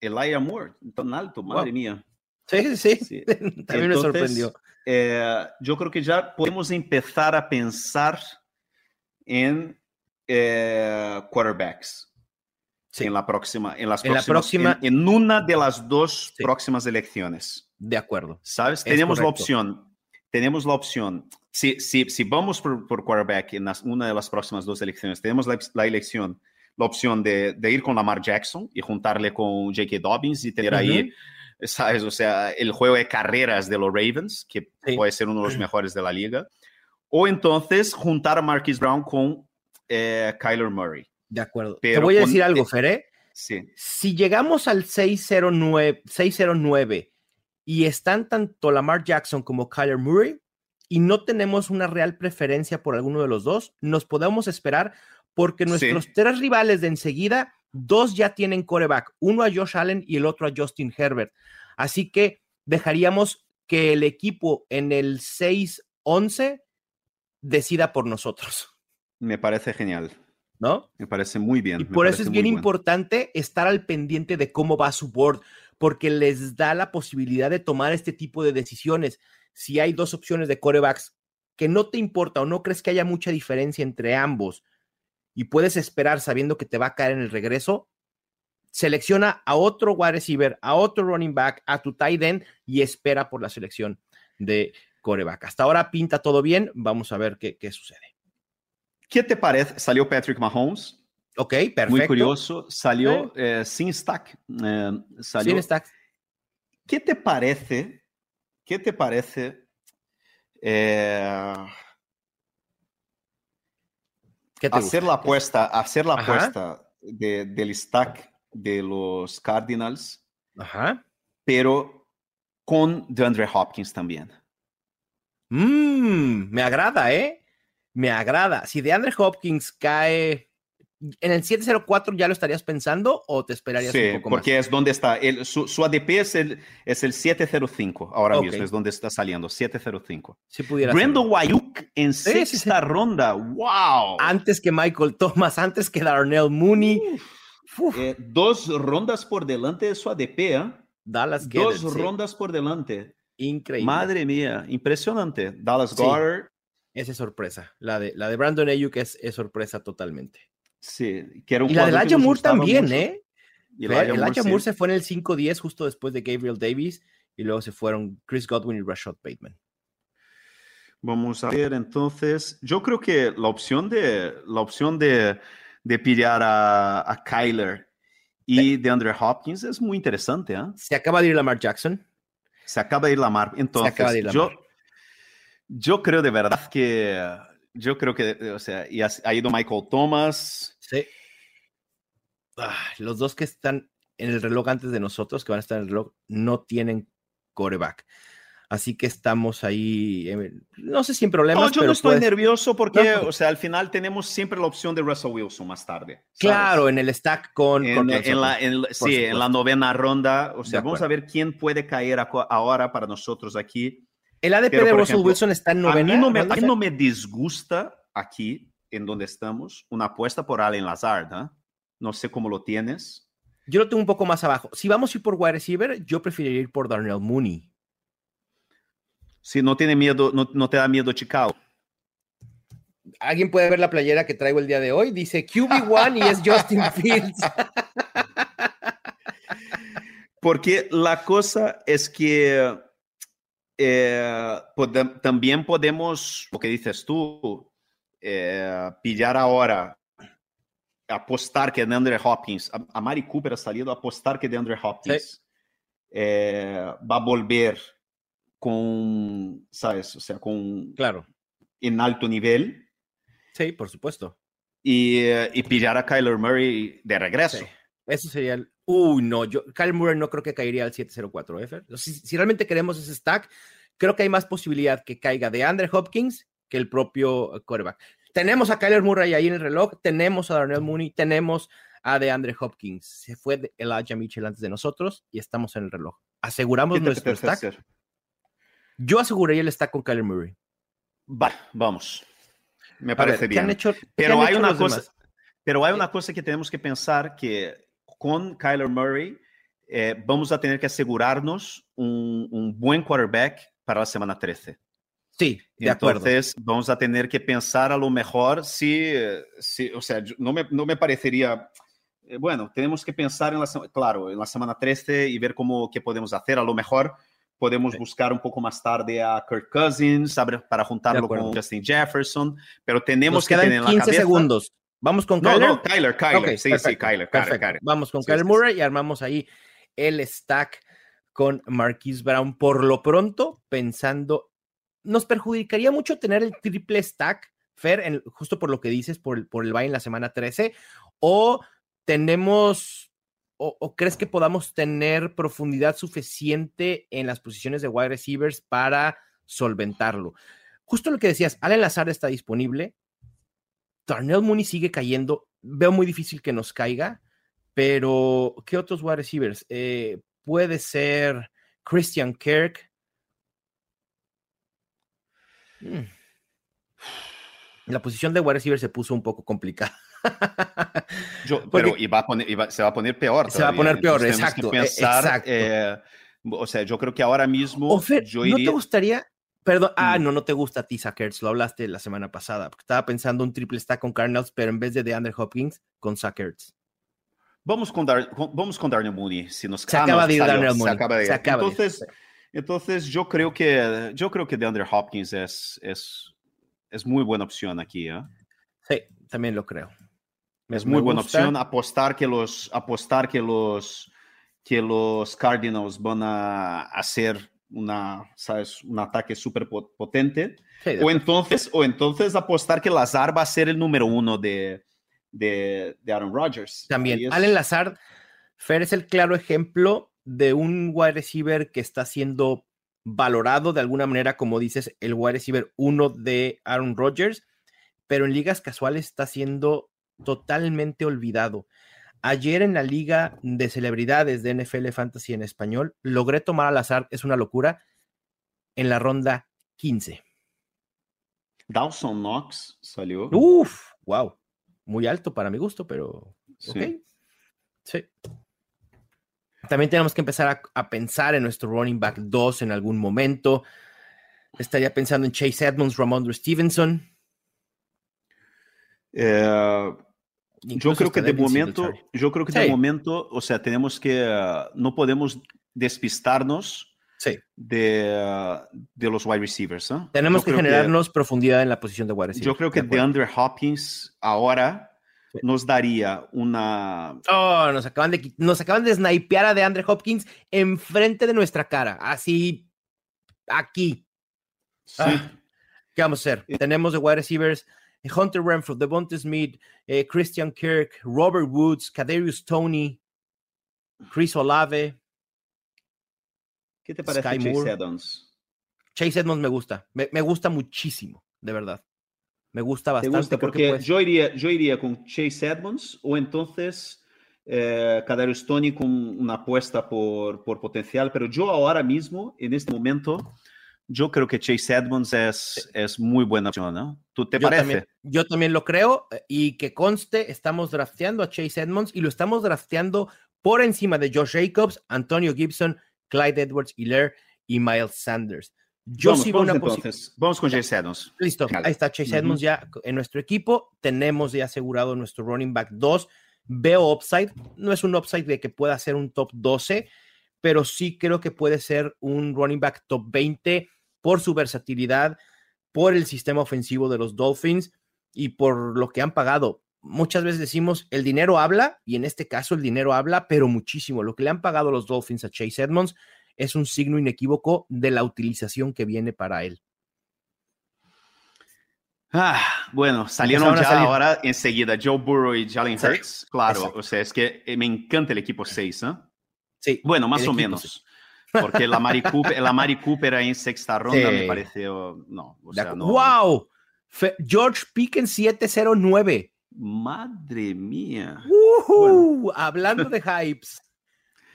Elijah Moore, tan alto, madre wow. mía. Sí, sí, sí. <laughs> También Entonces, me sorprendió. Eh, yo creo que ya podemos empezar a pensar en eh, quarterbacks. Sí. En la próxima, en las En la próximas, próxima- en, en una de las dos Sí. próximas elecciones. De acuerdo. ¿Sabes? Es tenemos la correcto. opción, tenemos la opción. Si, si, si vamos por, por quarterback en las- una de las próximas dos elecciones, tenemos la, la elección, la opción de, de ir con Lamar Jackson y juntarle con J.K. Dobbins y tener ahí, ¿sabes? O sea, el juego de carreras de los Ravens, que Sí. puede ser uno de los mejores de la liga. O entonces juntar a Marquise Brown con eh, Kyler Murray. De acuerdo. Te Pero voy a con- decir algo, Feré. Sí. Si llegamos al 609, 609 y están tanto Lamar Jackson como Kyler Murray y no tenemos una real preferencia por alguno de los dos, nos podemos esperar porque nuestros Sí. tres rivales de enseguida, dos ya tienen coreback, uno a Josh Allen y el otro a Justin Herbert. Así que dejaríamos que el equipo en el 611 decida por nosotros, Me parece genial. ¿no? Me parece muy bien. Y por eso es bien bueno. importante estar al pendiente de cómo va su board, porque les da la posibilidad de tomar este tipo de decisiones. Si hay dos opciones de corebacks que no te importa o no crees que haya mucha diferencia entre ambos y puedes esperar sabiendo que te va a caer en el regreso, selecciona a otro wide receiver, a otro running back, a tu tight end y espera por la selección de coreback. Hasta ahora pinta todo bien, vamos a ver qué, qué sucede. ¿Qué te parece? Salió Patrick Mahomes. Ok, perfecto. Muy curioso. Salió eh, sin stack. Eh, salió. Sin stacks. ¿Qué te parece? ¿Qué te parece? eh, ¿Qué te hacer la apuesta, hacer la Ajá. apuesta de- del stack de los Cardinals, Ajá. pero con DeAndre Hopkins también. Mm, me agrada, ¿eh? Me agrada. Si DeAndre Hopkins cae en el 704, ¿ya lo estarías pensando o te esperarías Sí, un poco porque es donde está. El, su, su ADP es el, es el 705 ahora mismo, es donde está saliendo, 705. más? Si pudiera Brandon ser. Ayuk en Sí, sí, sí. sexta ronda. ¡Wow! Antes que Michael Thomas, antes que Darnell Mooney. Uf, Eh, dos rondas por delante de su ADP, ¿eh? Dallas Dos rondas por delante. Increíble. Madre mía, impresionante. Dallas Sí. Goddard. Esa es sorpresa. La de, la de Brandon Ayuk es, es sorpresa totalmente. Sí, que era un Y la de Moore gustaba también, mucho. ¿eh? Y Elijah Moore, Elijah sí. Se fue en el 5-10 justo después de Gabriel Davis y luego se fueron Chris Godwin y Rashad Bateman. Vamos a ver, entonces, yo creo que la opción de, la opción de, de pillar a, a Kyler y de Andre Hopkins es muy interesante, ¿eh? Se acaba de ir Lamar Jackson. Se acaba de ir la mar. Entonces, acaba de ir yo, Lamar. yo creo de verdad que Yo creo que, o sea, y ha ido Michael Thomas. Sí. Ah, los dos que están en el reloj antes de nosotros, que van a estar en el reloj, no tienen coreback. Así que estamos ahí, eh, no sé si en problemas. No, yo no estoy nervioso porque, o sea, al final tenemos siempre la opción de Russell Wilson más tarde. Claro, en el stack con. En, la, sí, en la novena ronda. O sea, vamos a ver quién puede caer ahora para nosotros aquí. El ADP de Russell Wilson está en novena. A mí, no me, a mí no me disgusta aquí, en donde estamos, una apuesta por Allen Lazard. ¿eh? No sé cómo lo tienes. Yo lo tengo un poco más abajo. Si vamos a ir por wide receiver, yo preferiría ir por Darnell Mooney. Si no tiene miedo, no, te da miedo Chicago. ¿Alguien puede ver la playera que traigo el día de hoy? Dice QB1 y es <laughs> Justin Fields. Porque la cosa es que eh, también podemos, lo que dices tú, eh, pillar ahora, apostar que de Andre Hopkins, a, Mari Cooper ha salido a apostar que de Andre Hopkins eh, va a volver con, ¿sabes? O sea, con... Claro. En alto nivel. Sí, por supuesto. Y, eh, y pillar a Kyler Murray de regreso. Eso sería el... Uy, no, yo, Kyler Murray no creo que caería al 704, ¿eh? Si, si, realmente queremos ese stack, creo que hay más posibilidad que caiga de Andre Hopkins que el propio quarterback. Tenemos a Kyler Murray ahí en el reloj, tenemos a Darnell Mooney, tenemos a de Andre Hopkins. Se fue Elijah Mitchell antes de nosotros y estamos en el reloj. Aseguramos nuestro stack. Yo aseguraría el stack con Kyler Murray. Vale, vamos. Me parece bien. pero hay una cosa, pero hay una cosa que tenemos que pensar que con Kyler Murray eh, vamos a tener que asegurarnos un, buen quarterback para la semana 13. Sí, de Entonces vamos a tener que pensar a lo mejor si, si o sea, no me, no me parecería eh, bueno, tenemos que pensar en la, claro, en la semana 13 y ver cómo qué podemos hacer. A lo mejor Podemos buscar un poco más tarde a Kirk Cousins para juntarlo con Justin Jefferson, pero tenemos que tener en la 15 segundos. Vamos con Kyler. No, Kyler, Kyler. sí, sí, Kyler, Kyler, Vamos con Kyler Murray y armamos ahí el stack con Marquise Brown. Por lo pronto, pensando, nos perjudicaría mucho tener el triple stack, Fer, justo por lo que dices, por el, por el bye en la semana 13, o tenemos o, crees que podamos tener profundidad suficiente en las posiciones de wide receivers para solventarlo? Justo lo que decías, Allen Lazard está disponible. Darnell Mooney sigue cayendo. Veo muy difícil que nos caiga, pero ¿qué otros wide receivers? Eh, puede ser Christian Kirk. Mm. La posición de wide receiver se puso un poco complicada. <laughs> Yo, pero a poner, se va a poner peor. Se va a poner peor, exacto. E, eh, o sea, yo creo que ahora mismo. ¿No te gustaría? Perdón, ah, no, no te gusta a ti, Sackers, lo hablaste la semana pasada, porque estaba pensando un triple stack con Cardinals, pero en vez de DeAndre Hopkins, con Sackers. Vamos con, Dar, vamos con Darnell Mooney, si nos se acaba de ir Darnell Mooney. Se acaba de ir. entonces, entonces yo creo que yo creo que DeAndre Hopkins es, es, es muy buena opción aquí, ¿eh? Sí, también lo creo. Es muy buena opción apostar que los, apostar que los, que los Cardinals van a hacer una, ¿sabes? un ataque súper potente. o, entonces, o entonces apostar que Lazar va a ser el número uno de, de, de Aaron Rodgers. También, Allen Lazar, Fer es el claro ejemplo de un wide receiver que está siendo valorado de alguna manera, como dices, el wide receiver uno de Aaron Rodgers, pero en ligas casuales está siendo totalmente olvidado. Ayer en la liga de celebridades de NFL Fantasy en español, logré tomar al azar, es una locura, en la ronda 15. Dawson Knox salió. Uf, wow. Muy alto para mi gusto, pero sí. Sí. También tenemos que empezar a, a, pensar en nuestro running back 2 en algún momento. Estaría pensando en Chase Edmonds, Ramondre Stevenson. Eh, yo creo que de momento, yo creo que de momento, o sea, tenemos que, uh, no podemos despistarnos sí. de, uh, de los wide receivers. ¿eh? Tenemos que generarnos profundidad en la posición de wide receiver. Yo creo que de DeAndre Hopkins ahora nos daría una... Oh, nos acaban de, nos acaban de snipear a DeAndre Hopkins enfrente de nuestra cara, así, aquí. Sí. Ah. ¿Qué vamos a hacer? Tenemos de wide receivers Hunter Renfro, Devonta Smith, eh, Christian Kirk, Robert Woods, Kadarius Tony, Chris Olave. ¿Qué te parece Sky Chase Moore. Edmonds? Chase Edmonds me gusta, me, me gusta muchísimo, de verdad. Me gusta ¿Te bastante. gusta? Porque puede- yo iría, yo iría con Chase Edmonds o entonces eh, Kadarius Tony con una apuesta por, por potencial, pero yo ahora mismo, en este momento, yo creo que Chase Edmonds es, es muy buena opción, ¿no? ¿Tú te yo parece? También, yo también lo creo eh, y que conste, estamos drafteando a Chase Edmonds y lo estamos drafteando por encima de Josh Jacobs, Antonio Gibson, Clyde Edwards Hiller y Miles Sanders. Yo vamos, veo vamos una entonces. Vamos con Chase Edmonds. Listo, ahí está Chase. Edmonds ya en nuestro equipo. Tenemos ya asegurado nuestro running back 2. Veo upside, no es un upside de que pueda ser un top 12, pero sí creo que puede ser un running back top 20 por su versatilidad, por el sistema ofensivo de los Dolphins y por lo que han pagado. Muchas veces decimos el dinero habla y en este caso el dinero habla, pero muchísimo. Lo que le han pagado los Dolphins a Chase Edmonds es un signo inequívoco de la utilización que viene para él. Ah, bueno, salieron ya salir. ahora enseguida Joe Burrow y Jalen Hurts. Claro, exacto. o sea, es que eh, me encanta el equipo 6, ¿no? Sí, Bueno, más o equipo, menos. Porque la Mari Cooper, la <laughs> Mari Cooper ahí en sexta ronda Sí. me pareció. No, o sea, no. ¡Wow! Fe- George Pickens 709. Madre mía. ¡Ujú! Hablando de <laughs> hypes.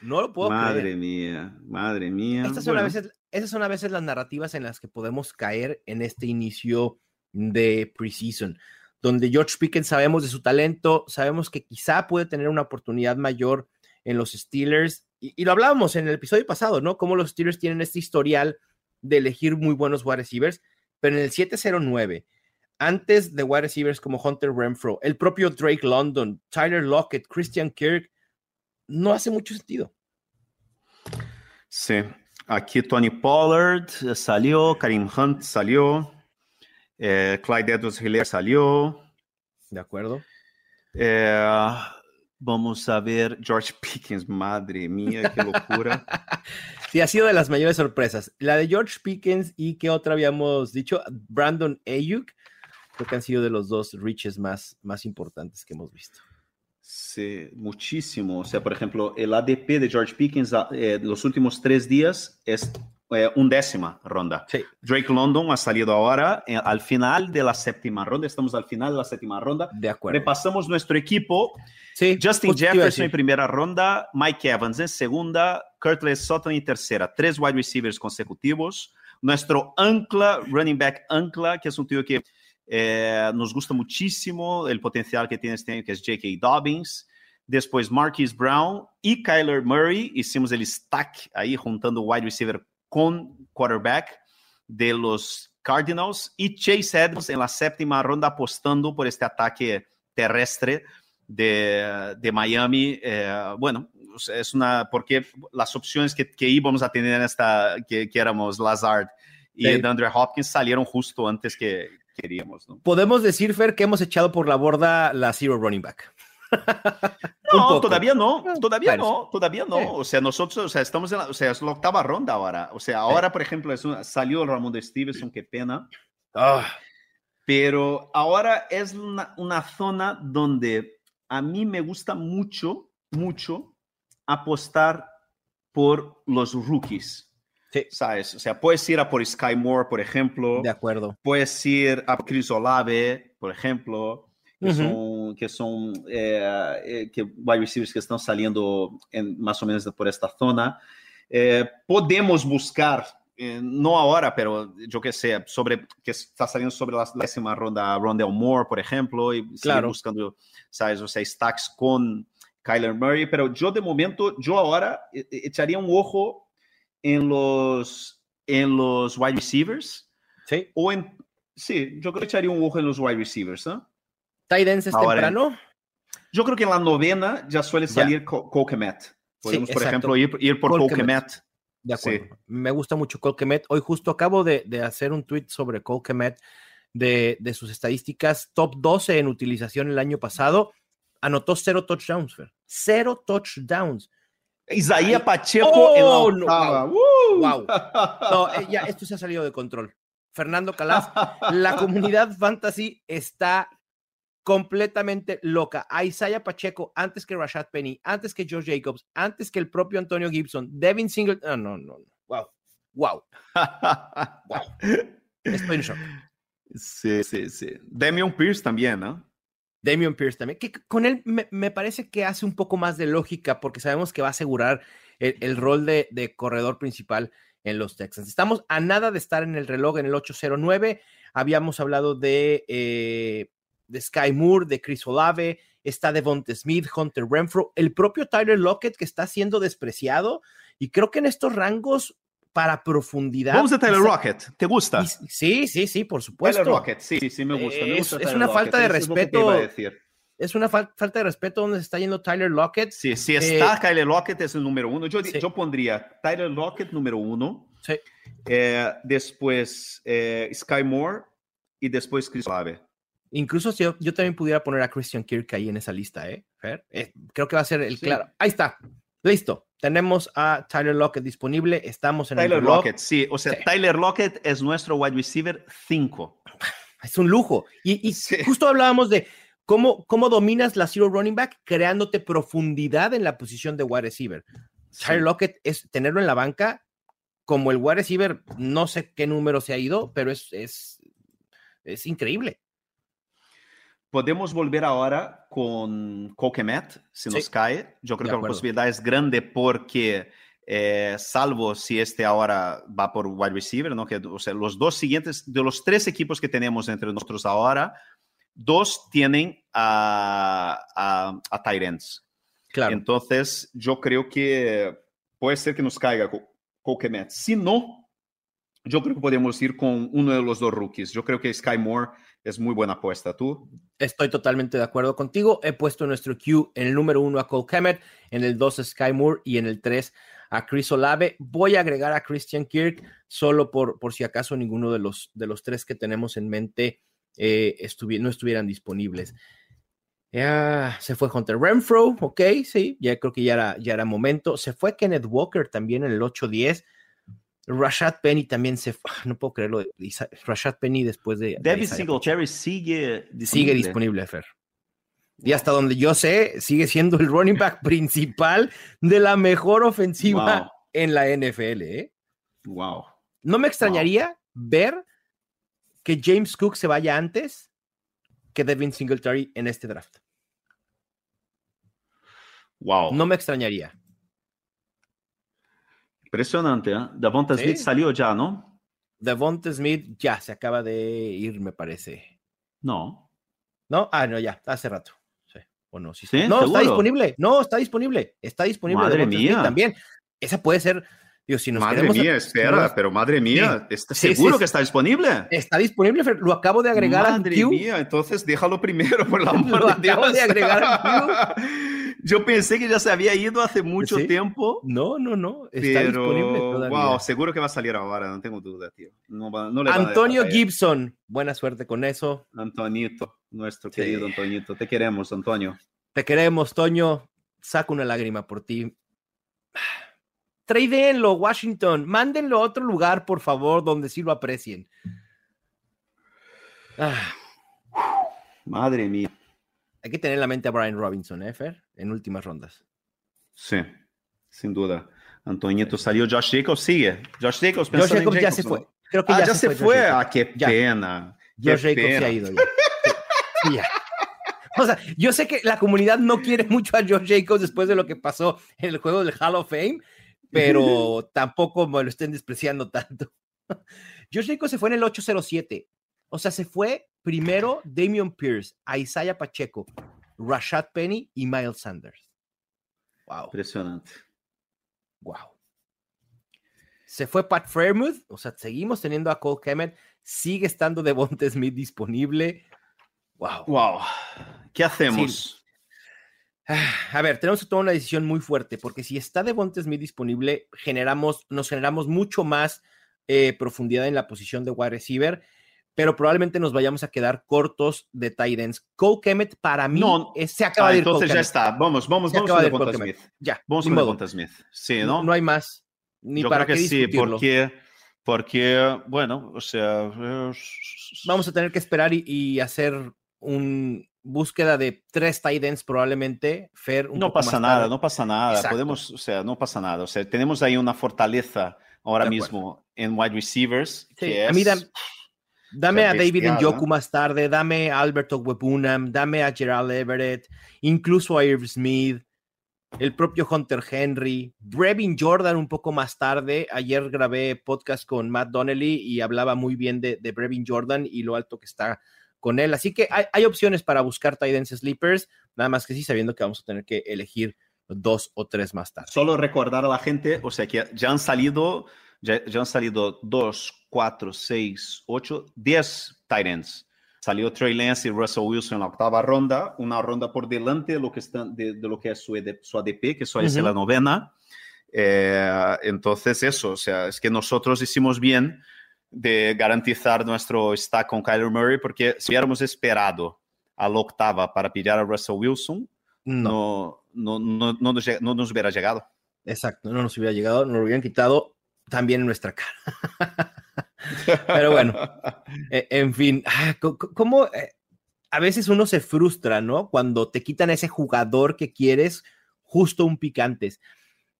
No lo puedo Madre creer. mía. Madre mía. Estas son, a veces, esas son a veces las narrativas en las que podemos caer en este inicio de preseason, donde George Pickens sabemos de su talento, sabemos que quizá puede tener una oportunidad mayor en los Steelers, y, y lo hablábamos en el episodio pasado, ¿no? Cómo los Steelers tienen este historial de elegir muy buenos wide receivers, pero en el 709, antes de wide receivers como Hunter Renfro, el propio Drake London, Tyler Lockett, Christian Kirk, no hace mucho sentido. Sí. Aquí Tony Pollard salió, Karim Hunt salió, eh, Clyde Edwards Hiller salió. ¿De acuerdo? eh, vamos a ver George <laughs> Pickens. Madre mía, qué locura. <laughs> Sí, ha sido de las mayores sorpresas. La de George Pickens y qué otra habíamos dicho, Brandon Ayuk, creo que han sido de los dos riches más, más importantes que hemos visto. Sí, muchísimo. O sea, por ejemplo, el ADP de George Pickens eh, los últimos tres días es eh, un décima ronda. Sí. Drake London ha salido ahora eh, al final de la séptima ronda. Estamos al final de la séptima ronda. De acuerdo. Repasamos nuestro equipo. Sí, Justin Jefferson en primera ronda, Mike Evans en segunda, Curtly Sutton en tercera. Tres wide receivers consecutivos. Nuestro ancla, running back ancla, que es un tío que eh, nos gusta muchísimo el potencial que tiene este año, que es J.K. Dobbins. Después Marquise Brown y Kyler Murray. Hicimos el stack ahí, juntando wide receiver con quarterback de los Cardinals. Y Chase Edmonds en la séptima ronda apostando por este ataque terrestre de, de Miami. Eh, bueno, es una, porque las opciones que, que íbamos a tener en esta, que, que éramos Lazard y Sí. DeAndre Hopkins salieron justo antes que queríamos, ¿no? Podemos decir, Fer, que hemos echado por la borda la zero running back. <laughs> No, todavía no, todavía Bueno, no, todavía no. sí. O sea, nosotros, o sea, estamos en la, o sea, es la octava ronda ahora. O sea, ahora, por ejemplo, es una- salió Ramón de Stevenson, qué pena. Ah, Pero ahora es una, una zona donde a mí me gusta mucho, mucho apostar por los rookies. Sí. ¿Sabes? O sea, puedes ir a por Sky Moore, por ejemplo. de acuerdo. Puedes ir a Chris Olave, por ejemplo, que Ujú. son, que son eh, eh, que wide receivers que están saliendo en, más o menos por esta zona. Eh, podemos buscar, eh, no ahora, pero yo que sé, sobre, que está saliendo sobre la la décima ronda, Rondell Moore, por ejemplo, y seguir Claro. buscando, ¿sabes? O sea, stacks con Kyler Murray, pero yo de momento, yo ahora eh, eh, echaría un ojo en los, en los wide receivers. Sí. O en. Sí, yo creo que echaría un ojo en los wide receivers, ¿no? Tight ends es Ahora, temprano. Yo creo que en la novena ya suele salir Co- Cole Kmet. Podemos, por ejemplo, ir, ir por. Kmet. De Sí. acuerdo. Me gusta mucho Cole Kmet. Hoy justo acabo de, de hacer un tweet sobre Cole Kmet de, de sus estadísticas. Top 12 en utilización el año pasado. Anotó cero touchdowns, Fer. Cero touchdowns. Isaías. Pacheco Oh, en la no, octava. Wow. No, eh, ya esto se ha salido de control. Fernando Calas, la comunidad <laughs> fantasy está completamente loca. A Isaiah Pacheco antes que Rashad Penny, antes que Joe Jacobs, antes que el propio Antonio Gibson, Devin Single. No, no, no. Wow. Wow. wow. Estoy en shock. Sí, sí, sí. Damian Pierce también, ¿no? Damian Pierce también, que con él me, parece que hace un poco más de lógica porque sabemos que va a asegurar el, rol de, corredor principal en los Texans. Estamos a nada de estar en el reloj en el 809. Habíamos hablado de, eh, de Sky Moore, de Chris Olave, está Devonta Smith, Hunter Renfro, el propio Tyler Lockett que está siendo despreciado. Y creo que en estos rangos para profundidad. Vamos a Tyler Rocket, ¿te gusta? Sí, sí, sí, por supuesto. Tyler Rocket, sí, sí, me gusta. es, una falta de respeto. Es, una falta de respeto donde se está yendo Tyler Lockett. Sí, si está eh, Tyler Lockett es el número uno. Yo, yo pondría Tyler Lockett número uno. Sí. Eh, después eh, Sky Moore y después Chris Olave. Incluso si yo, también pudiera poner a Christian Kirk ahí en esa lista, ¿eh? creo que va a ser el claro. Ahí está. Listo. Tenemos a Tyler Lockett disponible. Estamos en Tyler Lockett, sí. O sea, Tyler Lockett es nuestro wide receiver 5. <laughs> Es un lujo. Y, justo hablábamos de cómo, cómo dominas la zero running back creándote profundidad en la posición de wide receiver. Tyler Lockett es tenerlo en la banca como el wide receiver, no sé qué número se ha ido, pero es, es, es increíble. Podemos volver ahora con Coquemet, si nos cae. Yo creo que la posibilidad es grande porque, eh, salvo si este ahora va por wide receiver, ¿no? que, o sea, los dos siguientes, de los tres equipos que tenemos entre nosotros ahora, dos tienen a, a, a Claro. Entonces, yo creo que puede ser que nos caiga Coquemet. Si no, yo creo que podemos ir con uno de los dos rookies. Yo creo que Sky Moore es muy buena apuesta. ¿Tú? Estoy totalmente de acuerdo contigo. He puesto nuestro Q en el número uno a Cole Kemet, en el dos a Sky Moore y en el tres a Chris Olave. Voy a agregar a Christian Kirk solo por, por si acaso ninguno de los, de los tres que tenemos en mente eh, no estuvieran disponibles. Ya se fue Hunter Renfro, ok, sí, ya creo que ya era, ya era momento. Se fue Kenneth Walker también en el 8-10. Rashad Penny también se fue, no puedo creerlo, Rashad Penny después de... David Singletary sigue disponible. Sigue disponible, Fer. Y hasta donde yo sé, sigue siendo el running back principal de la mejor ofensiva en la NFL. ¿eh? Wow. No me extrañaría ver que James Cook se vaya antes que Devin Singletary en este draft. Wow. No me extrañaría. Impresionante, ¿eh? Devonta Smith salió ya, ¿no? Devonta Smith ya se acaba de ir, me parece. No. No, ah, no, ya, hace rato. Sí. O no, sí, No, está disponible. No, está disponible. Está disponible. Madre mía. también. Esa puede ser. Digo, si nos madre mía, espera, pero madre mía, ¿está seguro que está disponible? Está disponible, lo acabo de agregar madre mía, entonces déjalo primero, por la <laughs> amor lo de Dios. Acabo de agregar al <laughs> Yo pensé que ya se había ido hace mucho tiempo. No, no, no. Está disponible todavía. Wow, seguro que va a salir ahora, no tengo duda, tío. Antonio Gibson, buena suerte con eso. Antonito, nuestro querido Antonito. Te queremos, Antonio. Te queremos, Toño. Saco una lágrima por ti. Tradeenlo, Washington. Mándenlo a otro lugar, por favor, donde sí lo aprecien. Ah. Madre mía. Hay que tener en la mente a Brian Robinson, ¿eh, Fer? En últimas rondas. Sí, sin duda. Antoñito salió, Josh Jacobs sigue. Josh Jacobs, Josh Jacobs ya se fue. Creo que ah, ya, se, fue. Ah, qué pena. Josh Jacobs se ha ido ya. O sea, yo sé que la comunidad no quiere mucho a Josh Jacobs después de lo que pasó en el juego del Hall of Fame, pero <laughs> tampoco me lo estén despreciando tanto. Josh Jacobs se fue en el 807. O sea, se fue primero Damian Pierce, a Isaiah Pacheco, Rashad Penny y Miles Sanders. Wow. Impresionante. Wow. Se fue Pat Fairmouth, o sea, seguimos teniendo a Cole Kemet, sigue estando Devonta Smith disponible. Wow. Wow. ¿Qué hacemos? A ver, tenemos que tomar una decisión muy fuerte, porque si está Devonta Smith disponible, generamos, nos generamos mucho más eh, profundidad en la posición de wide receiver pero probablemente nos vayamos a quedar cortos de Titans. Cole Kemet para mí no, se acaba ah, de ir Entonces ya está. Vamos, vamos, vamos con Devonta Smith. Ya. Vamos con Devonta Smith. Sí, ¿no? No hay más. Ni Yo para creo que sí, porque Porque, bueno, o sea... Vamos a tener que esperar y, y hacer un búsqueda de tres tight ends probablemente, Fer. no pasa nada, no pasa nada. Podemos, o sea, no pasa nada. O sea, tenemos ahí una fortaleza ahora mismo en wide receivers. Que a mí dame a David Njoku más tarde, dame a Alberto Webunam, dame a Gerald Everett, incluso a Irv Smith, el propio Hunter Henry, Brevin Jordan un poco más tarde. Ayer grabé podcast con Matt Donnelly y hablaba muy bien de, de Brevin Jordan y lo alto que está con él. Así que hay, opciones para buscar tight ends sleepers, nada más que sí sabiendo que vamos a tener que elegir dos o tres más tarde. Solo recordar a la gente, o sea que ya han salido, ya, han salido dos, cuatro, seis, ocho, diez tight ends. Salió Trey Lance y Russell Wilson en la octava ronda, una ronda por delante de lo que, está, de, lo que es su, su ADP, que suele ser la novena. Eh, entonces, eso, o sea, es que nosotros hicimos bien de garantizar nuestro stack con Kyler Murray, porque si hubiéramos esperado a la octava para pillar a Russell Wilson, no, no, no, no, nos, no nos hubiera llegado. Exacto, no nos hubiera llegado, nos lo hubieran quitado también en nuestra cara. <laughs> Pero bueno, <laughs> e, en fin, ah, ¿cómo eh, a veces uno se frustra, ¿no? Cuando te quitan ese jugador que quieres justo un picantes.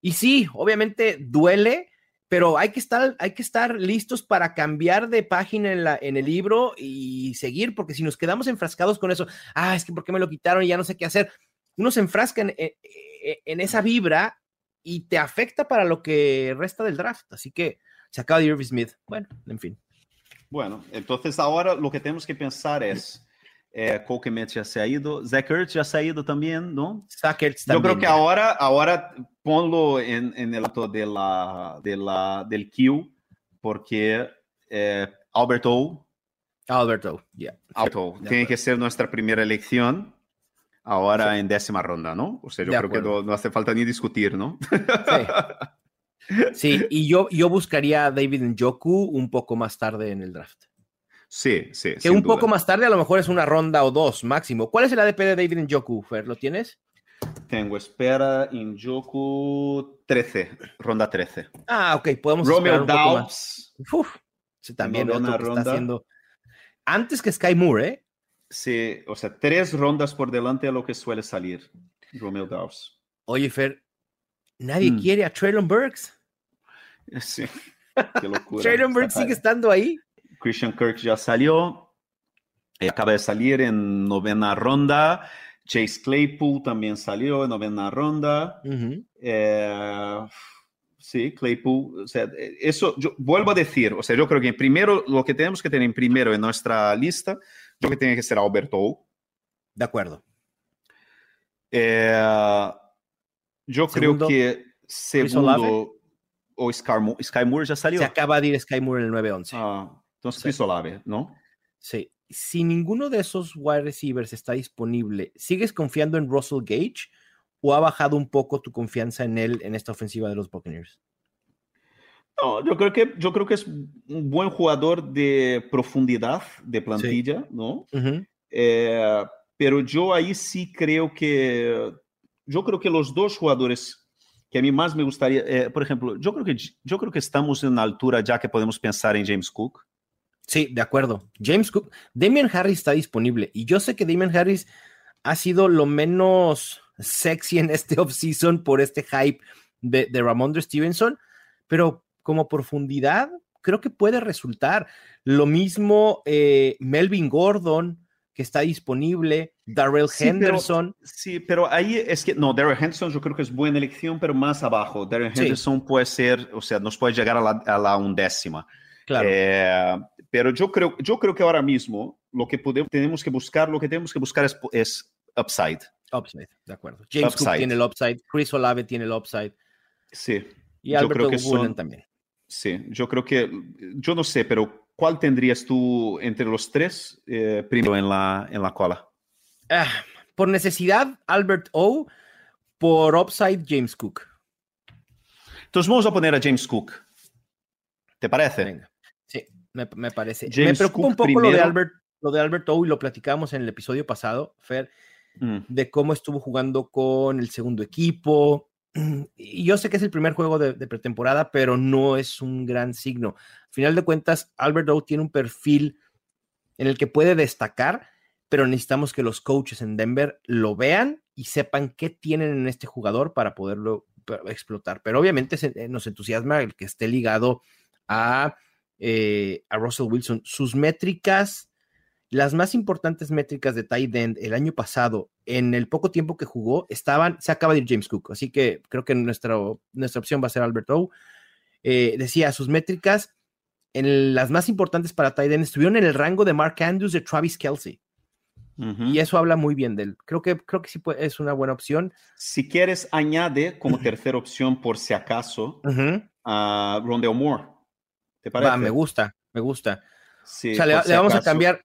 Y sí, obviamente duele, pero hay que estar, hay que estar listos para cambiar de página en, la, en el libro y seguir, porque si nos quedamos enfrascados con eso, ah, es que ¿por qué me lo quitaron y ya no sé qué hacer? Uno se enfrasca en, e, e, esa vibra y te afecta para lo que resta del draft. Así que se acaba de Irving Smith. Bueno, en fin. Bueno, entonces ahora lo que tenemos que pensar es eh, ya se ha ido, Zach Ertz ya se ha ido también, ¿no? Zach Ertz también, Yo creo que ahora, ahora ponlo en, en el acto de la, de la, del Q, porque eh, Alberto. Alberto, yeah. Alberto, tiene que ser nuestra primera elección ahora en décima ronda, ¿no? O sea, yo creo que no, hace falta ni discutir, ¿no? Sí. sí, y yo, yo buscaría a David Njoku un poco más tarde en el draft. Sí, sí. Que un poco más tarde a lo mejor es una ronda o dos máximo. ¿Cuál es el ADP de David Njoku, Fer? ¿Lo tienes? Tengo, espera, Njoku 13, ronda 13. Ah, ok, podemos Romeo Dobbs. Uf, también otro ronda. está haciendo... Antes que Sky Moore, ¿eh? Sí, o sea, tres rondas por delante a lo que suele salir Romeo Dobbs. Oye, Fer, nadie mm. quiere a Traylon Burks. <laughs> Sí, qué <laughs> locura. Traylon Burks sigue estando ahí. Christian Kirk ya salió, eh, acaba de salir en novena ronda. Chase Claypool también salió en novena ronda. Eh, sí, Claypool. O sea, eso yo vuelvo a decir, o sea, yo creo que primero lo que tenemos que tener primero en nuestra lista, creo que tiene que ser Alberto. De acuerdo. Eh, yo creo que segundo o Sky Moore, ya salió. Se acaba de ir Sky Moore en el 9-11. Ah, entonces, sí. Olave, ¿no? Sí. Si ninguno de esos wide receivers está disponible, ¿sigues confiando en Russell Gage o ha bajado un poco tu confianza en él en esta ofensiva de los Buccaneers? No, yo creo que, yo creo que es un buen jugador de profundidad de plantilla, ¿no? Eh, pero yo ahí sí creo que, yo creo que los dos jugadores que a mí más me gustaría, eh, por ejemplo, yo creo que yo creo que estamos en una altura ya que podemos pensar en James Cook. Sí, de acuerdo. James Cook, Damian Harris está disponible y yo sé que Damian Harris ha sido lo menos sexy en este <laughs> offseason por este hype de, de Ramondre Stevenson, pero como profundidad creo que puede resultar. Lo mismo eh, Melvin Gordon, que está disponible, Darrell Henderson. sí, pero ahí es que, no, Darrell Henderson yo creo que es buena elección, pero más abajo. Darrell Henderson puede ser, o sea, nos puede llegar a la, a la undécima. Claro. Eh, pero yo creo, yo creo que ahora mismo lo que podemos, tenemos que buscar, lo que tenemos que buscar es, es upside. Upside, de acuerdo. James Cook tiene el upside, Chris Olave tiene el upside. Sí. Y Alberto Woolen también. Sí, yo creo que, yo no sé, pero ¿cuál tendrías tú entre los tres eh, primero en la, en la cola? Ah, por necesidad, Albert O. Por upside, James Cook. Entonces vamos a poner a James Cook. ¿Te parece? Venga. Me, parece. me preocupa un poco lo de Albert, lo de Albert O y lo platicamos en el episodio pasado, Fer, mm. de cómo estuvo jugando con el segundo equipo, <clears throat> y yo sé que es el primer juego de, pretemporada, pero no es un gran signo. Al final de cuentas, Albert O tiene un perfil en el que puede destacar, pero necesitamos que los coaches en Denver lo vean y sepan qué tienen en este jugador para poderlo explotar. Pero obviamente se, nos entusiasma el que esté ligado a, eh, a Russell Wilson. Sus métricas, las más importantes métricas de tight end el año pasado, en el poco tiempo que jugó, estaban, se acaba de ir James Cook, así que creo que nuestra, nuestra opción va a ser Albert O. Eh, decía, sus métricas en las más importantes para tight end estuvieron en el rango de Mark Andrews de Travis Kelsey. Uh -huh. Y eso habla muy bien de él. Creo que, creo que sí puede, es una buena opción. Si quieres, añade como tercera opción, por si acaso, uh -huh. a Rondell Moore. ¿Te parece? Va, me gusta, me gusta. Sí, o sea, le, si le vamos acaso. a cambiar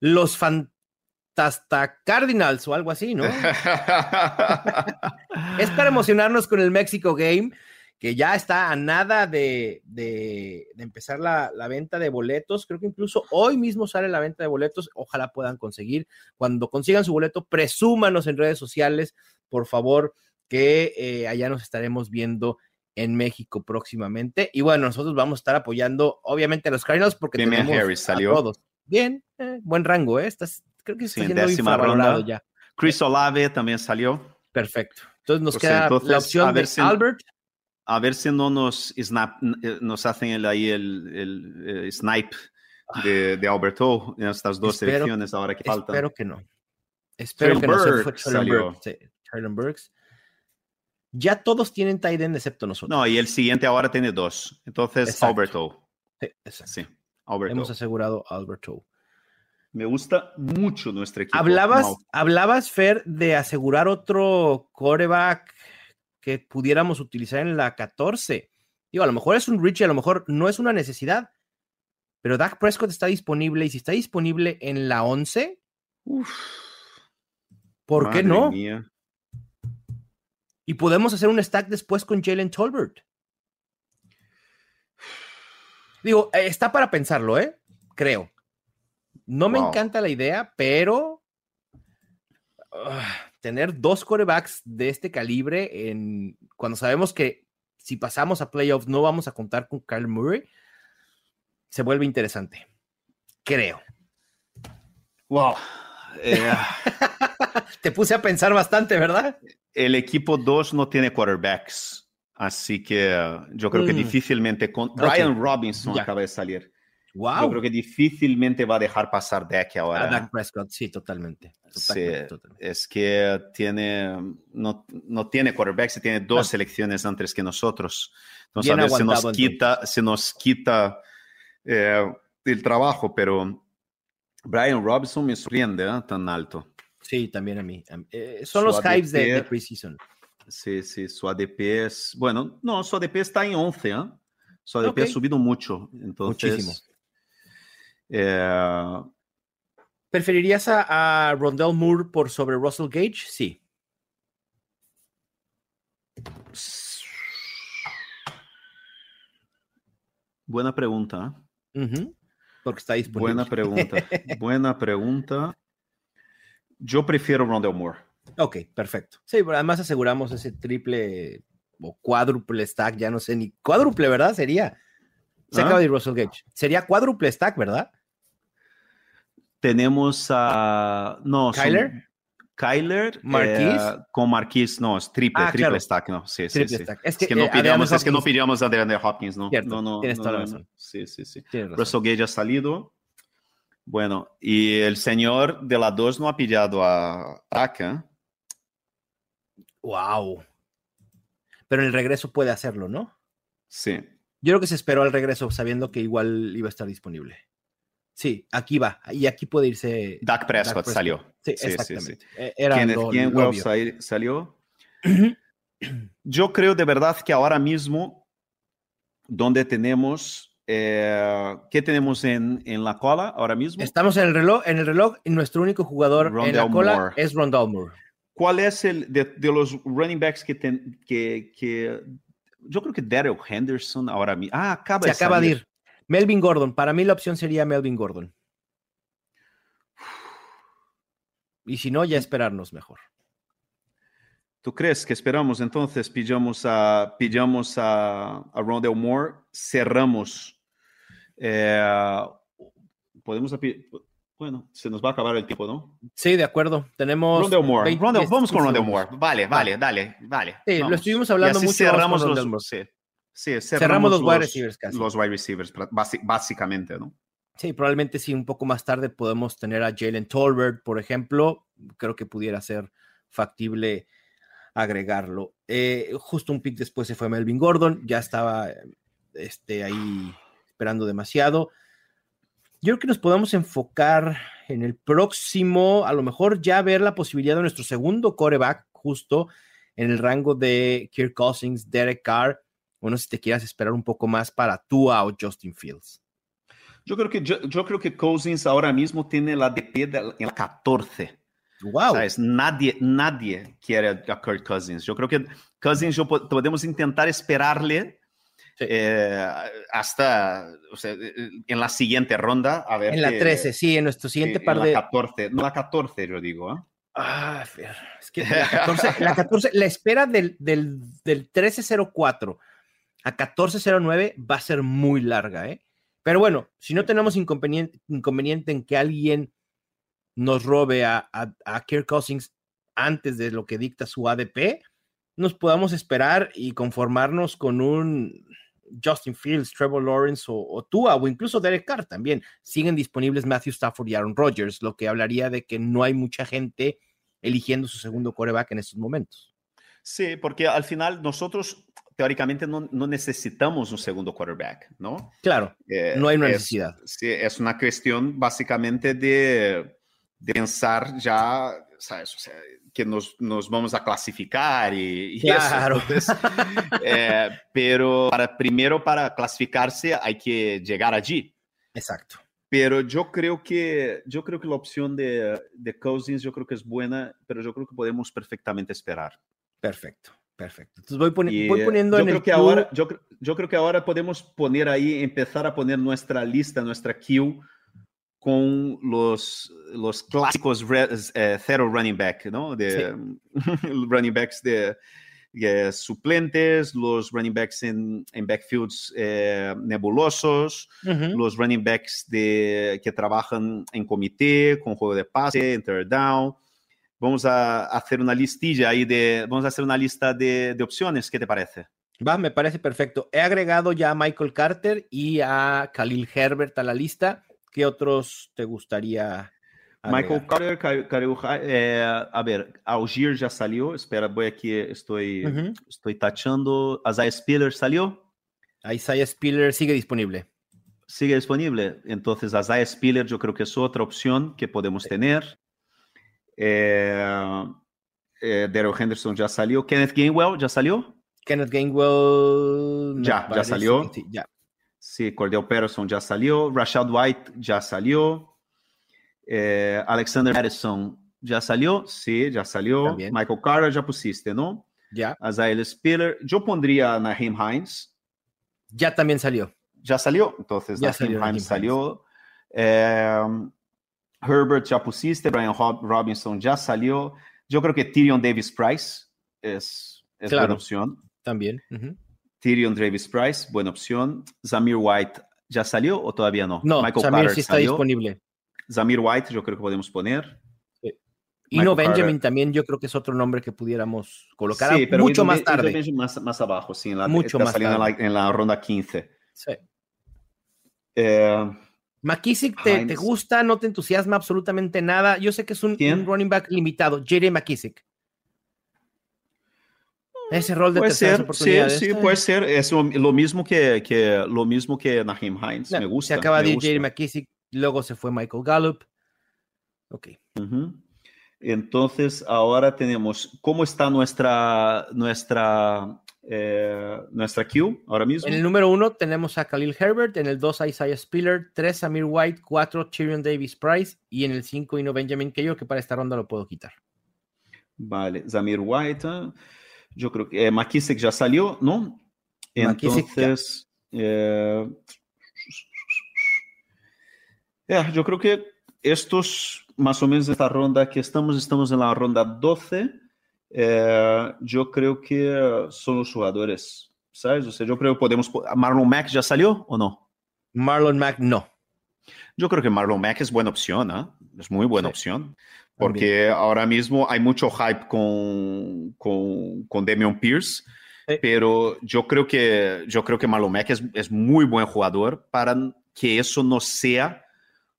los Fantasta Cardinals o algo así, ¿no? <laughs> es para emocionarnos con el México Game que ya está a nada de, de, de empezar la, la, venta de boletos. Creo que incluso hoy mismo sale la venta de boletos. Ojalá puedan conseguir. Cuando consigan su boleto, presúmanos en redes sociales, por favor, que eh, allá nos estaremos viendo en México próximamente. Y bueno, nosotros vamos a estar apoyando, obviamente, a los Cardinals porque Bien, tenemos Harris salió. a todos. Bien, eh, buen rango, ¿eh? Estás, creo que está sí, infravalorado ya. Chris Olave también salió. Perfecto. Entonces nos queda entonces, la opción de si... Albert a ver si no nos, snap, nos hacen el, ahí el, el, el snipe de, de, Alberto en estas dos espero, selecciones ahora que faltan. Espero que no. Espero que no se fue. Sí, Burks. Ya todos tienen tight end excepto nosotros. No, y el siguiente ahora tiene dos. Entonces, exacto. Alberto. Sí, exacto. Sí, Alberto. Hemos asegurado Alberto. Me gusta mucho nuestro equipo. Hablabas, no. hablabas, Fer, de asegurar otro coreback que pudiéramos utilizar en la 14. Digo, a lo mejor es un Richie, a lo mejor no es una necesidad, pero Dak Prescott está disponible y si está disponible en la 11, uf, ¿por qué no? Mía. Y podemos hacer un stack después con Jalen Tolbert. Digo, eh, está para pensarlo, ¿eh? Creo. No wow. me encanta la idea, pero uh, tener dos corebacks de este calibre en, cuando sabemos que si pasamos a playoffs no vamos a contar con Kyle Murray, se vuelve interesante. Creo. Wow. Eh, <laughs> Te puse a pensar bastante, ¿verdad? El equipo 2 no tiene quarterbacks, así que uh, yo creo que mm. difícilmente con Brian okay. Robinson ya. acaba de salir. Wow. Yo creo que difícilmente va a dejar pasar Dak ahora. A Dak Prescott, sí, totalmente. totalmente, sí, totalmente. Es que tiene, no, no tiene quarterback, se tiene dos no. selecciones antes que nosotros. Entonces, Bien a ver si nos quita, si nos quita eh, el trabajo, pero Brian Robinson me sorprende ¿eh? tan alto. Sí, también a mí. Eh, son los hypes de, de preseason. Sí, sí, su ADP es, bueno, no, su ADP está en 11, ¿eh? Su ADP okay. ha subido mucho. Entonces, Muchísimo. Eh, ¿Preferirías a, a, Rondell Moore por sobre Russell Gage? Sí. Buena pregunta. Uh -huh. Porque está disponible. Buena pregunta. <laughs> Buena pregunta. Yo prefiero Rondell Moore. Ok, perfecto. Sí, además aseguramos ese triple o cuádruple stack, ya no sé ni cuádruple, ¿verdad? Sería. Se ¿Ah? acaba de ir Russell Gage. Sería cuádruple stack, ¿verdad? Tenemos a. no, Kyler. Son, Kyler. Marquis. Eh, con Marquis, no, es triple, ah, triple claro. stack, no. Sí, triple sí, stack. sí. Es que, es que no eh, pidamos, es que no Hopkins. pidamos a DeAndre Hopkins, ¿no? Cierto, no, no, tienes no, toda la no, razón. Sí, sí, sí. Russell Gage ha salido. Bueno, y el señor de la 2 no ha pillado a Aka. Wow. Pero en el regreso puede hacerlo, ¿no? Sí. Yo creo que se esperó al regreso sabiendo que igual iba a estar disponible. Sí, aquí va. Y aquí puede irse. Dak Prescott, salió. Sí, sí exactamente. Sí, sí. Era Kenneth lo, Gainwell lo salió. Yo creo de verdad que ahora mismo, donde tenemos, eh, ¿qué tenemos en, en, la cola ahora mismo? Estamos en el reloj, en el reloj y nuestro único jugador Rondell en la cola Moore. es Rondell Moore. ¿Cuál es el de, de los running backs que, ten, que, que, yo creo que Daryl Henderson ahora mismo? Ah, acaba Se de acaba salir. de ir. Melvin Gordon. Para mí la opción sería Melvin Gordon. Y si no, ya esperarnos mejor. ¿Tú crees que esperamos entonces? Pillamos a, pillamos a, a Rondell Moore, cerramos. Eh, podemos. Bueno, se nos va a acabar el tiempo, ¿no? Sí, de acuerdo. Tenemos. Rondell Moore. Rondell, vamos con Rondell Moore. Vale, vale, dale, vale. Sí, lo estuvimos hablando mucho. Cerramos los, sí, sí, cerramos, cerramos los, wide receivers casi. Los wide receivers, básicamente, ¿no? Sí, probablemente sí, un poco más tarde podemos tener a Jalen Tolbert, por ejemplo. Creo que pudiera ser factible agregarlo. Eh, justo un pick después se fue Melvin Gordon, ya estaba este, ahí esperando demasiado. Yo creo que nos podemos enfocar en el próximo, a lo mejor ya ver la posibilidad de nuestro segundo coreback, justo en el rango de Kirk Cousins, Derek Carr. Bueno, si te quieras esperar un poco más para Tua o Justin Fields. Yo creo que, yo, yo creo que Cousins ahora mismo tiene la DP en la 14. Wow. ¿Sabes? Nadie, nadie quiere a Kirk Cousins. Yo creo que Cousins yo, podemos intentar esperarle. Eh, hasta o sea, en la siguiente ronda. A ver en la 13, sí, en nuestro siguiente en par la de. 14, no la 14, yo digo. ¿eh? Ah, <laughs> es que la 14, la, 14, la espera del, del, del 1304 a 1409 va a ser muy larga, ¿eh? Pero bueno, si no tenemos inconveniente, inconveniente en que alguien nos robe a, a, a, Kirk Cousins antes de lo que dicta su ADP, nos podamos esperar y conformarnos con un Justin Fields, Trevor Lawrence o, o Tua o incluso Derek Carr también. Siguen disponibles Matthew Stafford y Aaron Rodgers, lo que hablaría de que no hay mucha gente eligiendo su segundo coreback en estos momentos. Sí, porque al final nosotros teóricamente no, no, necesitamos un segundo quarterback, ¿no? Claro, eh, no hay una necesidad. Es, sí, es una cuestión básicamente de, de pensar ya, ¿sabes? O sea, que nos, nos, vamos a clasificar y, y claro. eso. Entonces, <laughs> eh, pero para, primero para clasificarse hay que llegar allí. Exacto. Pero yo creo que, yo creo que la opción de, de Cousins yo creo que es buena, pero yo creo que podemos perfectamente esperar. Perfecto. Perfecto. Entonces voy, poni y, voy poniendo yo en creo el que ahora, yo, yo, creo que ahora podemos poner ahí, empezar a poner nuestra lista, nuestra queue con los, los clásicos eh, cero running back, ¿no? De <laughs> sí. running backs de, de, suplentes, los running backs en, en backfields eh, nebulosos, uh -huh. los running backs de, que trabajan en comité, con juego de pase, en third down. Vamos a hacer una listilla ahí de, vamos a hacer una lista de, de, opciones, ¿qué te parece? Va, me parece perfecto. He agregado ya a Michael Carter y a Khalil Herbert a la lista. ¿Qué otros te gustaría? Agregar? Michael Carter, eh, a ver, Algier ya salió. Espera, voy aquí, estoy, uh -huh. estoy tachando. Isaiah Spiller salió. Isaiah Spiller sigue disponible. Sigue disponible. Entonces, Isaiah Spiller yo creo que es otra opción que podemos sí. tener. Eh, eh, Daryl Henderson ya salió. Kenneth Gainwell ya salió. Kenneth Gainwell. Ya, ya salió. Sí, ya. Sí, Cordell Patterson ya salió. Rashad White ya salió. Eh, Alexander Madison ya salió. Sí, ya salió. También. Michael Carter ya pusiste, ¿no? Ya. Azael Spiller. Yo pondría a Naheem Hines. Ya también salió. Ya salió. Entonces, ya Naheem salió, Hines salió. Eh, Herbert ya pusiste, Brian Robinson ya salió. Yo creo que Tyrion Davis Price es, es claro, buena opción. También. Uh -huh. Tyrion Davis Price, buena opción. Zamir White ya salió o todavía no? No, Michael Zamir Carter sí está salió. disponible. Zamir White, yo creo que podemos poner. Sí. Y no Benjamin Carter. también, yo creo que es otro nombre que pudiéramos colocar sí, pero mucho más tarde. Más, más abajo, sí, en la, mucho más tarde. En, la, en la ronda 15. Sí. Eh, McKissick, te, te, gusta? ¿No te entusiasma absolutamente nada? Yo sé que es un, un running back limitado. J.D. McKissick. Ese rol de puede ser, oportunidades. Sí, sí, puede ser. Es lo, lo, mismo que, que, lo mismo que Naheem Hines. No, me gusta. Se acaba de ir. McKissick, luego se fue Michael Gallup. Ok. Uh -huh. Entonces, ahora tenemos, ¿cómo está nuestra, nuestra, eh, nuestra queue ahora mismo? En el número uno tenemos a Khalil Herbert, en el dos a Isaiah Spiller, tres a Amir White, cuatro Tyrion Davis Price y en el cinco Ino Benjamin que yo que para esta ronda lo puedo quitar. Vale, Zamir White, yo creo que eh, McKissick ya salió, ¿no? Entonces, eh, yeah, yo creo que estos, más o menos esta ronda que estamos, estamos en la ronda 12. É, eu creio que são os jogadores, ¿sabes? O sea, yo creo que podemos. ¿Marlon Mack já salió ou não? Marlon Mack no. Yo creo que Marlon Mack es buena opción, ¿eh? es muy buena sí. opción, porque También. ahora mismo hay mucho hype con, con, con Damian Pierce, sí. pero yo creo que, yo creo que Marlon Mack es, es muy buen jugador para que eso no sea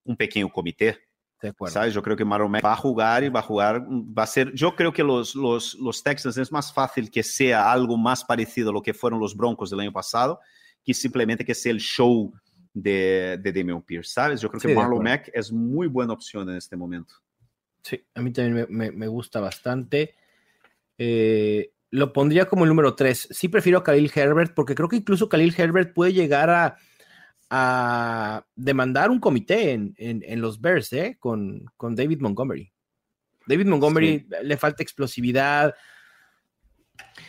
un pequeño comité. ¿Sabes? Yo creo que Marlon Mack va a jugar y va a jugar, va a ser, yo creo que los, los, los Texans es más fácil que sea algo más parecido a lo que fueron los Broncos del año pasado, que simplemente que sea el show de, de Damian Pierce, ¿sabes? Yo creo que Marlon Mack es muy buena opción en este momento. Sí, a mí también me, me, me gusta bastante. Eh, lo pondría como el número 3. Sí prefiero a Khalil Herbert porque creo que incluso Khalil Herbert puede llegar a, a demandar un comité en, en, en los Bears ¿eh? con, con, David Montgomery. David Montgomery sí. le falta explosividad.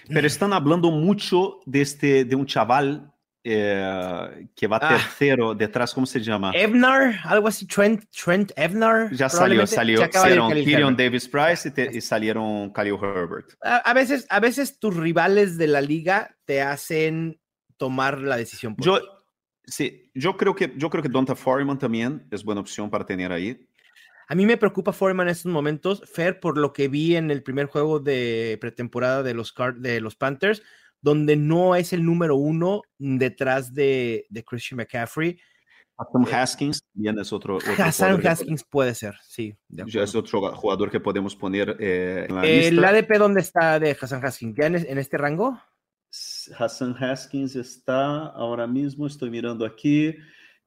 Pero están hablando mucho de, este, de un chaval eh, que va ah. tercero detrás, ¿cómo se llama? Evnar, algo así, Trent, Trent Evnar. Ya salió, salió. Salieron Tyrion Davis Price y, te, y, salieron Khalil Herbert. A, a, veces, a veces tus rivales de la liga te hacen tomar la decisión. Por yo, ti. sí, yo creo que, yo creo que Donta Foreman también es buena opción para tener ahí. A mí me preocupa Foreman en estos momentos, Fer, por lo que vi en el primer juego de pretemporada de los, de los Panthers donde no es el número uno detrás de, de Christian McCaffrey. Hassan Haskins también es otro. otro Hassan Haskins puede ser, sí. Ya es otro jugador que podemos poner eh, en la ¿El lista. ADP dónde está de Hassan Haskins? ¿Ya en, en, este rango? Hassan Haskins está ahora mismo, estoy mirando aquí,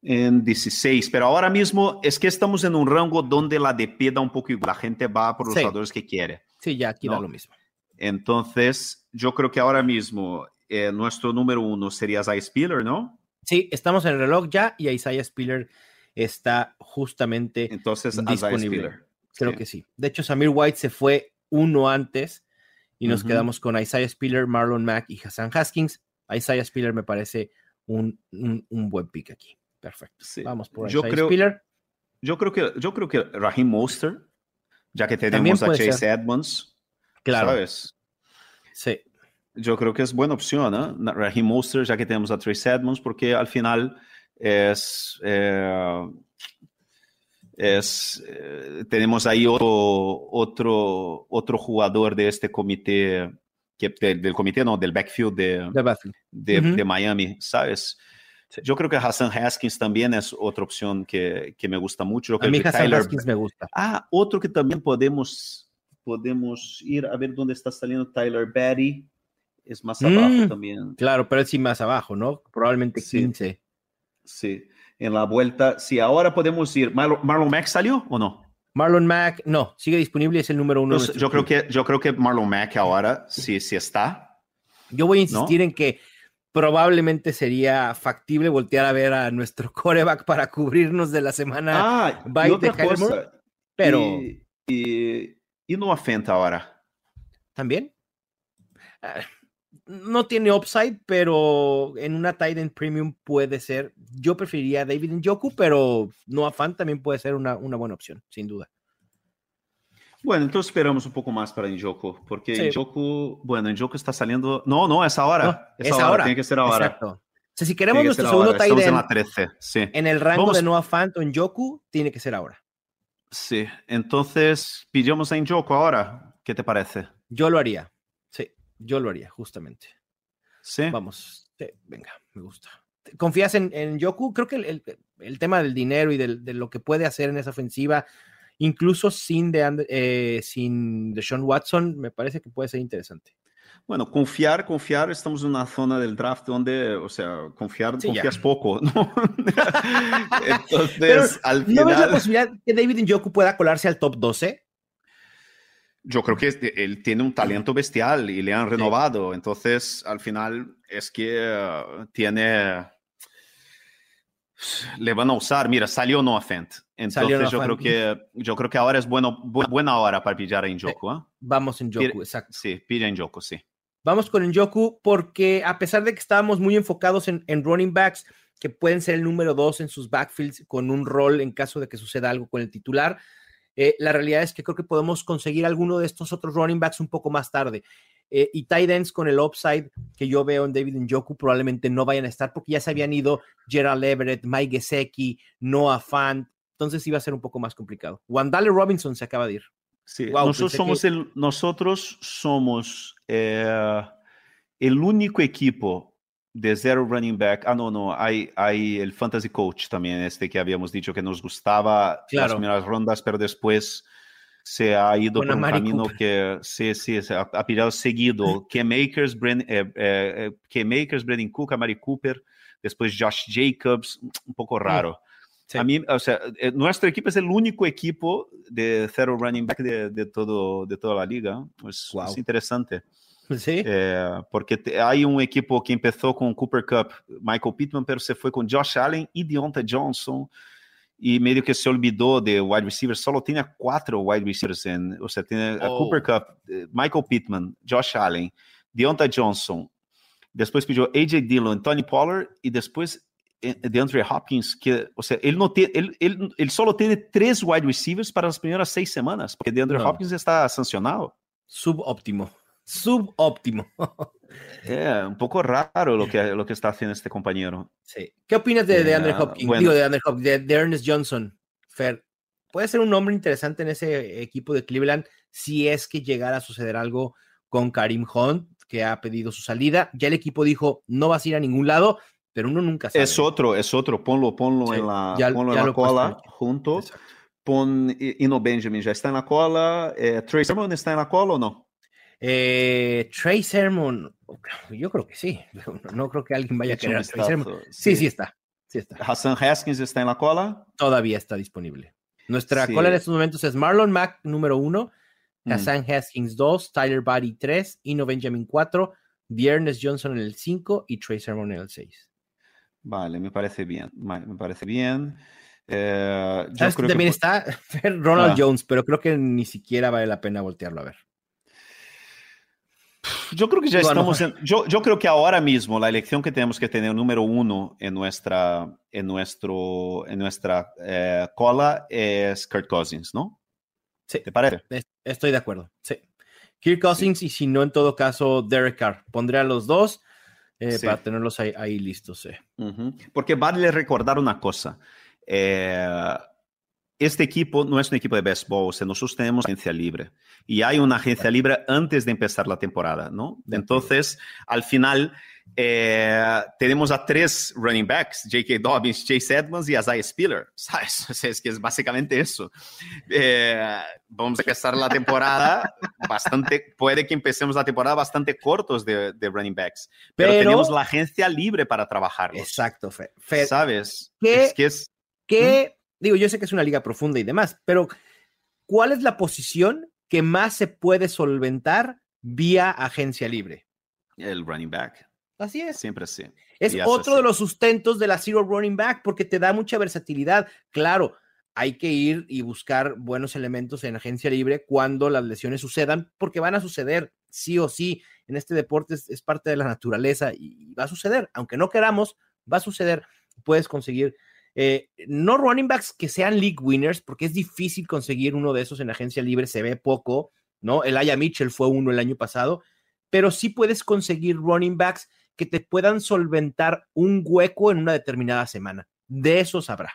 en 16, pero ahora mismo es que estamos en un rango donde la ADP da un poco igual, la gente va por los sí. jugadores que quiere. Sí, ya aquí ¿no? da lo mismo. Entonces, yo creo que ahora mismo eh, nuestro número uno sería Isaiah Spiller, ¿no? Sí, estamos en el reloj ya y Isaiah Spiller está justamente Entonces, disponible. Spiller. Creo sí. que sí. De hecho, Samir White se fue uno antes y nos uh -huh. quedamos con Isaiah Spiller, Marlon Mack y Hassan Haskins. Isaiah Spiller me parece un, un, un buen pick aquí. Perfecto. Sí. Vamos por yo Isaiah creo, Spiller. Yo creo que yo creo que Raheem Monster, ya que tenemos a Chase ser. Edmonds, Claro. ¿sabes? Sí. Yo creo que es buena opción, ¿eh? Raheem Monster, ya que tenemos a Trace Edmonds, porque al final es. Eh, es eh, tenemos ahí otro, otro, otro jugador de este comité, que, de, del comité, no, del backfield de, De backfield. de, Uh -huh. de Miami, ¿sabes? Sí. Yo creo que Hassan Haskins también es otra opción que, que me gusta mucho. Yo A mí que Hassan Tyler- Haskins me gusta. Ah, otro que también podemos, podemos ir a ver dónde está saliendo Tyler Batty. Es más Mm. abajo también. Claro, pero es sí más abajo, ¿no? Probablemente Sí. 15. Sí, en la vuelta. Sí, ahora podemos ir. Marlon, Marlon Mack salió o no? Marlon Mack, no, sigue disponible, es el número uno. Entonces, yo, creo que, yo creo que Marlon Mack ahora sí, sí está. Yo voy a insistir en que probablemente sería factible voltear a ver a nuestro coreback para cubrirnos de la semana, Ah, y otra cosa. pero Y, y, y Noah Fent ahora. también ah, no tiene upside, pero en una tight end premium puede ser. Yo preferiría a David Njoku, pero Noah Fan también puede ser una, una buena opción, sin duda. Bueno, entonces esperamos un poco más para Njoku, porque Sí. Njoku, bueno, Njoku está saliendo. No, no, es ahora. No, es, es ahora, ahora. tiene que ser ahora. Exacto. O sea, si queremos nuestro segundo tight Estamos en end la 13, sí. en el rango Vamos- de Noah Fant o Njoku, tiene que ser ahora. Sí, entonces pillamos a Njoku ahora. ¿Qué te parece? Yo lo haría. Sí, yo lo haría, justamente. Sí. Vamos, sí, venga, me gusta. ¿Confías en, en Yoku? Creo que el, el- el tema del dinero y del- de lo que puede hacer en esa ofensiva, incluso sin de, And- eh, sin Deshaun Watson, me parece que puede ser interesante. Bueno, confiar, confiar, estamos en una zona del draft donde, o sea, confiar, Sí, ya. confías poco, ¿no? <laughs> Entonces, Pero, al ¿No ves la final, posibilidad que David Njoku pueda colarse al top 12? yo creo que él tiene un talento bestial y le han renovado. Entonces, al final, es que eh, tiene. Le van a usar. Mira, salió Noah Fent. Entonces, yo creo, que, yo creo que ahora es bueno, bu- buena hora para pillar a Njoku. ¿eh? Vamos en Mire- exacto. Sí, pilla a Njoku, sí. Vamos con Njoku porque a pesar de que estábamos muy enfocados en, en running backs que pueden ser el número dos en sus backfields con un rol en caso de que suceda algo con el titular, Eh, la realidad es que creo que podemos conseguir alguno de estos otros running backs un poco más tarde. Eh, y tight ends con el upside que yo veo en David Njoku probablemente no vayan a estar porque ya se habían ido Gerald Everett, Mike Gesecki, Noah Fant. Entonces iba a ser un poco más complicado. Wandale Robinson se acaba de ir. Sí, nosotros, somos el, nosotros somos eh, el único equipo de zero running back. Ah, no, no, hay, hay el fantasy coach también, este que habíamos dicho que nos gustaba las primeras rondas, pero después se ha ido por un camino que sí, sí, se ha, ha seguido. <laughs> que Makers, Brand, eh, eh, eh Makers, Brandon Cook, Amari Cooper, después Josh Jacobs, un poco raro. Sí. A mí, o sea, eh, nuestro equipo es el único equipo de zero running back de, de todo, de toda la liga. Es, wow. es interesante. Sí. É, porque hay um equipo que começou com Cooper Cup, Michael Pittman, pero se foi com Josh Allen e Deontay Johnson e meio que se olvidou de wide receivers, só tinha quatro wide receivers, en, ou seja, tinha oh. Cooper Cup, Michael Pittman, Josh Allen, Deontay Johnson, depois pediu AJ Dillon, Tony Pollard e depois DeAndre Hopkins, que, ou seja, ele não tem, ele, ele, ele só tem três wide receivers para as primeiras seis semanas, porque DeAndre não. Hopkins está sancionado. Subóptimo subóptimo. Yeah, <laughs> un poco raro lo que, lo que está haciendo este compañero. Sí. ¿Qué opinas de, de Andre Hopkins? Bueno. Digo, de Andre Hopkins, de, de, Ernest Johnson, Fer. Puede ser un nombre interesante en ese equipo de Cleveland si es que llegara a suceder algo con Karim Hunt, que ha pedido su salida. Ya el equipo dijo, no vas a ir a ningún lado, pero uno nunca sabe. Es otro, es otro. Ponlo, ponlo sí, en la, ya, ponlo ya en la cola junto. Exacto. Pon Ino Benjamin, ya está en la cola. Eh, Trey Sermon está en la cola o no? Eh, Trey Sermon, yo creo que sí. <laughs> No, creo que alguien vaya a querer a Trey Sermon. Sí, sí, sí, está. Sí está. Hassan Haskins está en la cola. Todavía está disponible. Nuestra sí. cola en estos momentos es Marlon Mack número uno, Hassan mm. Haskins 2, Tyler Buddy 3, Ino Benjamin 4, Viernes Johnson en el 5 y Trey Sermon en el 6. Vale, me parece bien. Me parece bien. Eh, yo creo también que... está <laughs> Ronald ah. Jones, pero creo que ni siquiera vale la pena voltearlo a ver. Yo creo que ya bueno, estamos en, yo, yo, creo que ahora mismo la elección que tenemos que tener número uno en nuestra, en nuestro, en nuestra eh, cola es Kurt Cousins, ¿no? Sí. ¿Te parece? Estoy de acuerdo. Sí. Kirk Cousins sí. y si no, en todo caso, Derek Carr. Pondré a los dos eh, sí. para tenerlos ahí, ahí listos. Sí. Uh -huh. Porque vale recordar una cosa. Eh, este equipo no es un equipo de béisbol, o sea, nosotros tenemos agencia libre y hay una agencia libre antes de empezar la temporada, ¿no? Entonces, al final, eh, tenemos a tres running backs, J.K. Dobbins, Chase Edmonds y Isaiah Spiller, <laughs> es que es básicamente eso. Vamos a empezar la temporada <laughs> bastante, puede que empecemos la temporada bastante cortos de, de running backs, pero, pero, tenemos la agencia libre para trabajar. Exacto, Fer. Fer ¿Sabes? ¿Qué, es que es... ¿qué, ¿Mm? digo, yo sé que es una liga profunda y demás, pero ¿cuál es la posición que más se puede solventar vía agencia libre? El running back. Así es. Siempre sí. Es y otro así. de los sustentos de la Zero Running Back porque te da mucha versatilidad. Claro, hay que ir y buscar buenos elementos en agencia libre cuando las lesiones sucedan, porque van a suceder sí o sí. En este deporte es, es parte de la naturaleza y va a suceder. Aunque no queramos, va a suceder. Puedes conseguir eh, no running backs que sean league winners, porque es difícil conseguir uno de esos en agencia libre, se ve poco, ¿no? El Aya Mitchell fue uno el año pasado, pero sí puedes conseguir running backs que te puedan solventar un hueco en una determinada semana. De esos habrá.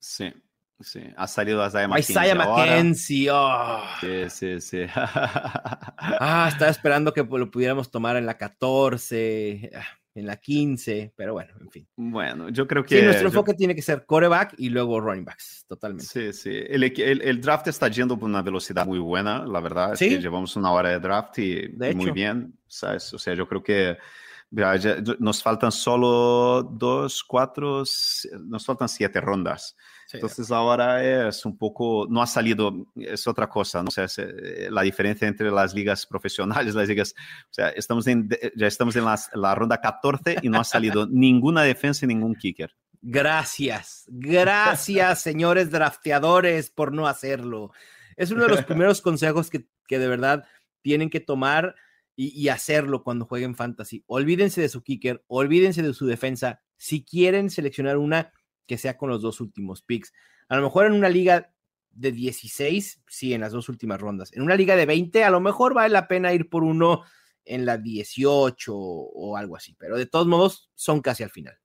Sí, sí. Ha salido Isaiah McKenzie. Isaiah McKenzie, oh. Sí, sí, sí. ah, estaba <laughs> esperando que lo pudiéramos tomar en la 14 en la 15, pero bueno, en fin. Bueno, yo creo que... Sí, nuestro enfoque yo... tiene que ser coreback y luego running backs, totalmente. Sí, sí. El, el, el, draft está yendo por una velocidad muy buena, la verdad. ¿Sí? Es que llevamos una hora de draft y, de y muy bien, ¿sabes? O sea, yo creo que nos faltan solo dos, cuatro, nos faltan siete rondas. Sí, Entonces ya. ahora es un poco, no ha salido, es otra cosa, ¿no? O sea, es, eh, la diferencia entre las ligas <laughs> profesionales, las ligas, o sea, estamos en, ya estamos en la, la ronda 14 y no ha salido <laughs> ninguna defensa y ningún kicker. Gracias, gracias <laughs> señores drafteadores por no hacerlo. Es uno de los primeros consejos que, que de verdad tienen que tomar y, hacerlo cuando jueguen fantasy. Olvídense de su kicker, olvídense de su defensa. Si quieren seleccionar una, que sea con los dos últimos picks. A lo mejor en una liga de 16, sí, en las dos últimas rondas. En una liga de 20, a lo mejor vale la pena ir por uno en la 18 o algo así, pero de todos modos son casi al final.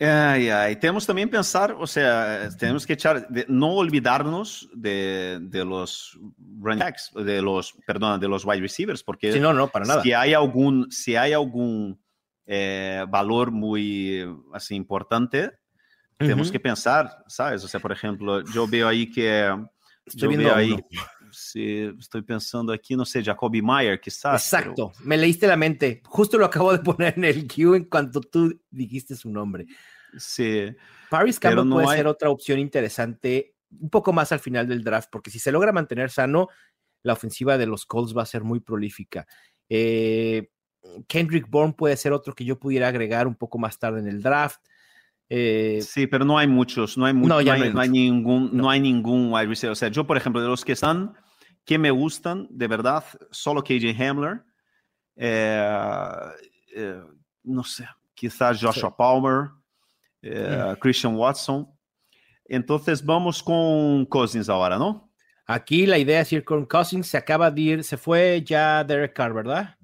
Ai, ai. Temos também pensar, ou seja, temos que echar, de, não olvidarnos de, de los running backs, de los, perdona, de los wide receivers, porque sí, no, no, para nada. se há algum, se há algum eh, valor muito assim importante, uh -huh. temos que pensar, sabes? Ou seja, por exemplo, eu vejo aí que Estou vendo aí, se estou pensando aqui, não sei, Jacoby Meyer, quizás. Exacto, pero... me leíste la mente. Justo lo acabo de poner en el queue en cuanto tú dijiste su nombre. Sí. Paris Campbell no puede hay... ser otra opción interesante un poco más al final del draft, porque si se logra mantener sano, la ofensiva de los Colts va a ser muy prolífica. Eh, Kendrick Bourne puede ser otro que yo pudiera agregar un poco más tarde en el draft. Eh, sí, pero no hay muchos, no hay, mucho, no, no, no, hay, no hay, ningún, no. hay ningún wide receiver. O sea, yo, por ejemplo, de los que están, que me gustan, de verdad, solo KJ Hamler, eh, eh, no sé, quizás Joshua sí. Palmer, eh, Christian Watson. Entonces vamos con Cousins ahora, ¿no? Aquí la idea es ir con Cousins, se acaba de ir, se fue ya Derek Carr, ¿verdad?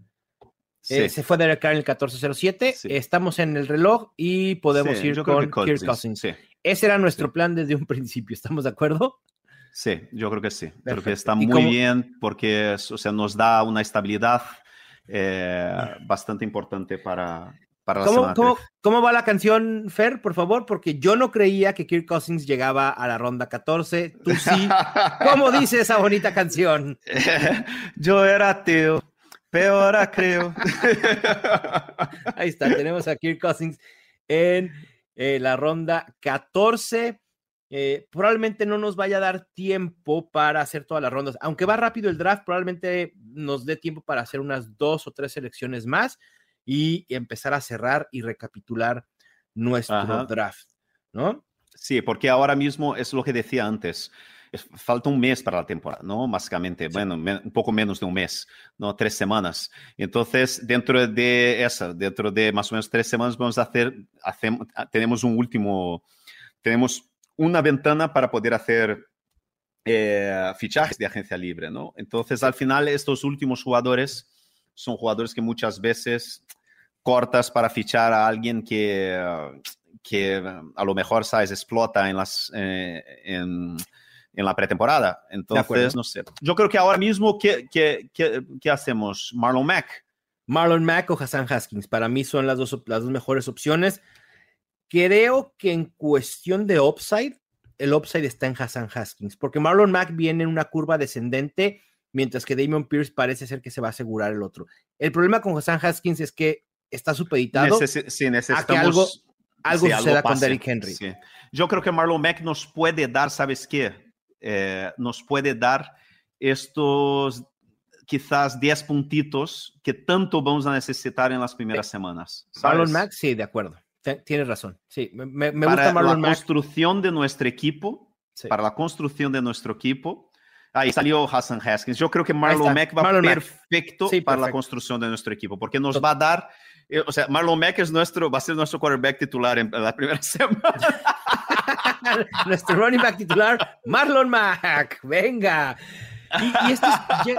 Sí. Eh, se fue Derek Carr en el 1407. Sí. Estamos en el reloj y podemos sí, ir con Kirk Cousins. Ese era nuestro plan desde un <laughs> principio. ¿Estamos de acuerdo? Sí, yo creo que sí. Perfecto. Creo que está muy cómo... bien porque o sea, nos da una estabilidad eh, bastante importante para, para la ¿Cómo, semana ¿cómo, ¿Cómo, va la canción, Fer, por favor? Porque yo no creía que Kirk Cousins llegaba a la ronda 14. Tú sí. ¿Cómo <laughs> dice esa bonita canción? <laughs> yo era ateo. Peor creo. <laughs> Ahí está, tenemos a Kirk Cousins en eh, la ronda 14. Eh, probablemente no nos vaya a dar tiempo para hacer todas las rondas. Aunque va rápido el draft, probablemente nos dé tiempo para hacer unas dos o tres selecciones más y empezar a cerrar y recapitular nuestro Ajá. draft, ¿no? Sí, porque ahora mismo es lo que decía antes falta un mes para la temporada, ¿no? Básicamente, sí. bueno, un poco menos de un mes, ¿no? Tres semanas. Entonces, dentro de esa, dentro de más o menos tres semanas, vamos a hacer, hacemos, tenemos un último, tenemos una ventana para poder hacer eh, fichajes de agencia libre, ¿no? Entonces, al final, estos últimos jugadores son jugadores que muchas veces cortas para fichar a alguien que, que a lo mejor, ¿sabes? Explota en las... Eh, en, en la pretemporada. Entonces, no sé. Yo creo que ahora mismo, ¿qué, qué, qué, qué hacemos? Marlon Mack. Marlon Mack o Hassan Haskins. Para mí son las dos, las dos mejores opciones. Creo que en cuestión de upside, el upside está en Hassan Haskins, porque Marlon Mack viene en una curva descendente, mientras que Damian Pierce parece ser que se va a asegurar el otro. El problema con Hassan Haskins es que está supeditado Neces sí, a que algo, algo sí, suceda algo con Derrick Henry. Sí. Yo creo que Marlon Mack nos puede dar, ¿sabes qué? eh, nos puede dar estos quizás 10 puntitos que tanto vamos a necesitar en las primeras semanas. ¿sabes? Marlon Mack, sí, de acuerdo. Tienes razón. Sí, me, me para gusta la construcción de nuestro equipo, sí. para la construcción de nuestro equipo. Ahí salió Hassan Haskins. Yo creo que Marlon Mack va Marlon perfecto sí, para perfecto. la construcción de nuestro equipo, porque nos va a dar, eh, o sea, Marlon Mack es nuestro, va a ser nuestro quarterback titular en la primera <laughs> semana. <laughs> nuestro running back titular, Marlon Mack. Venga. Y, y esto es,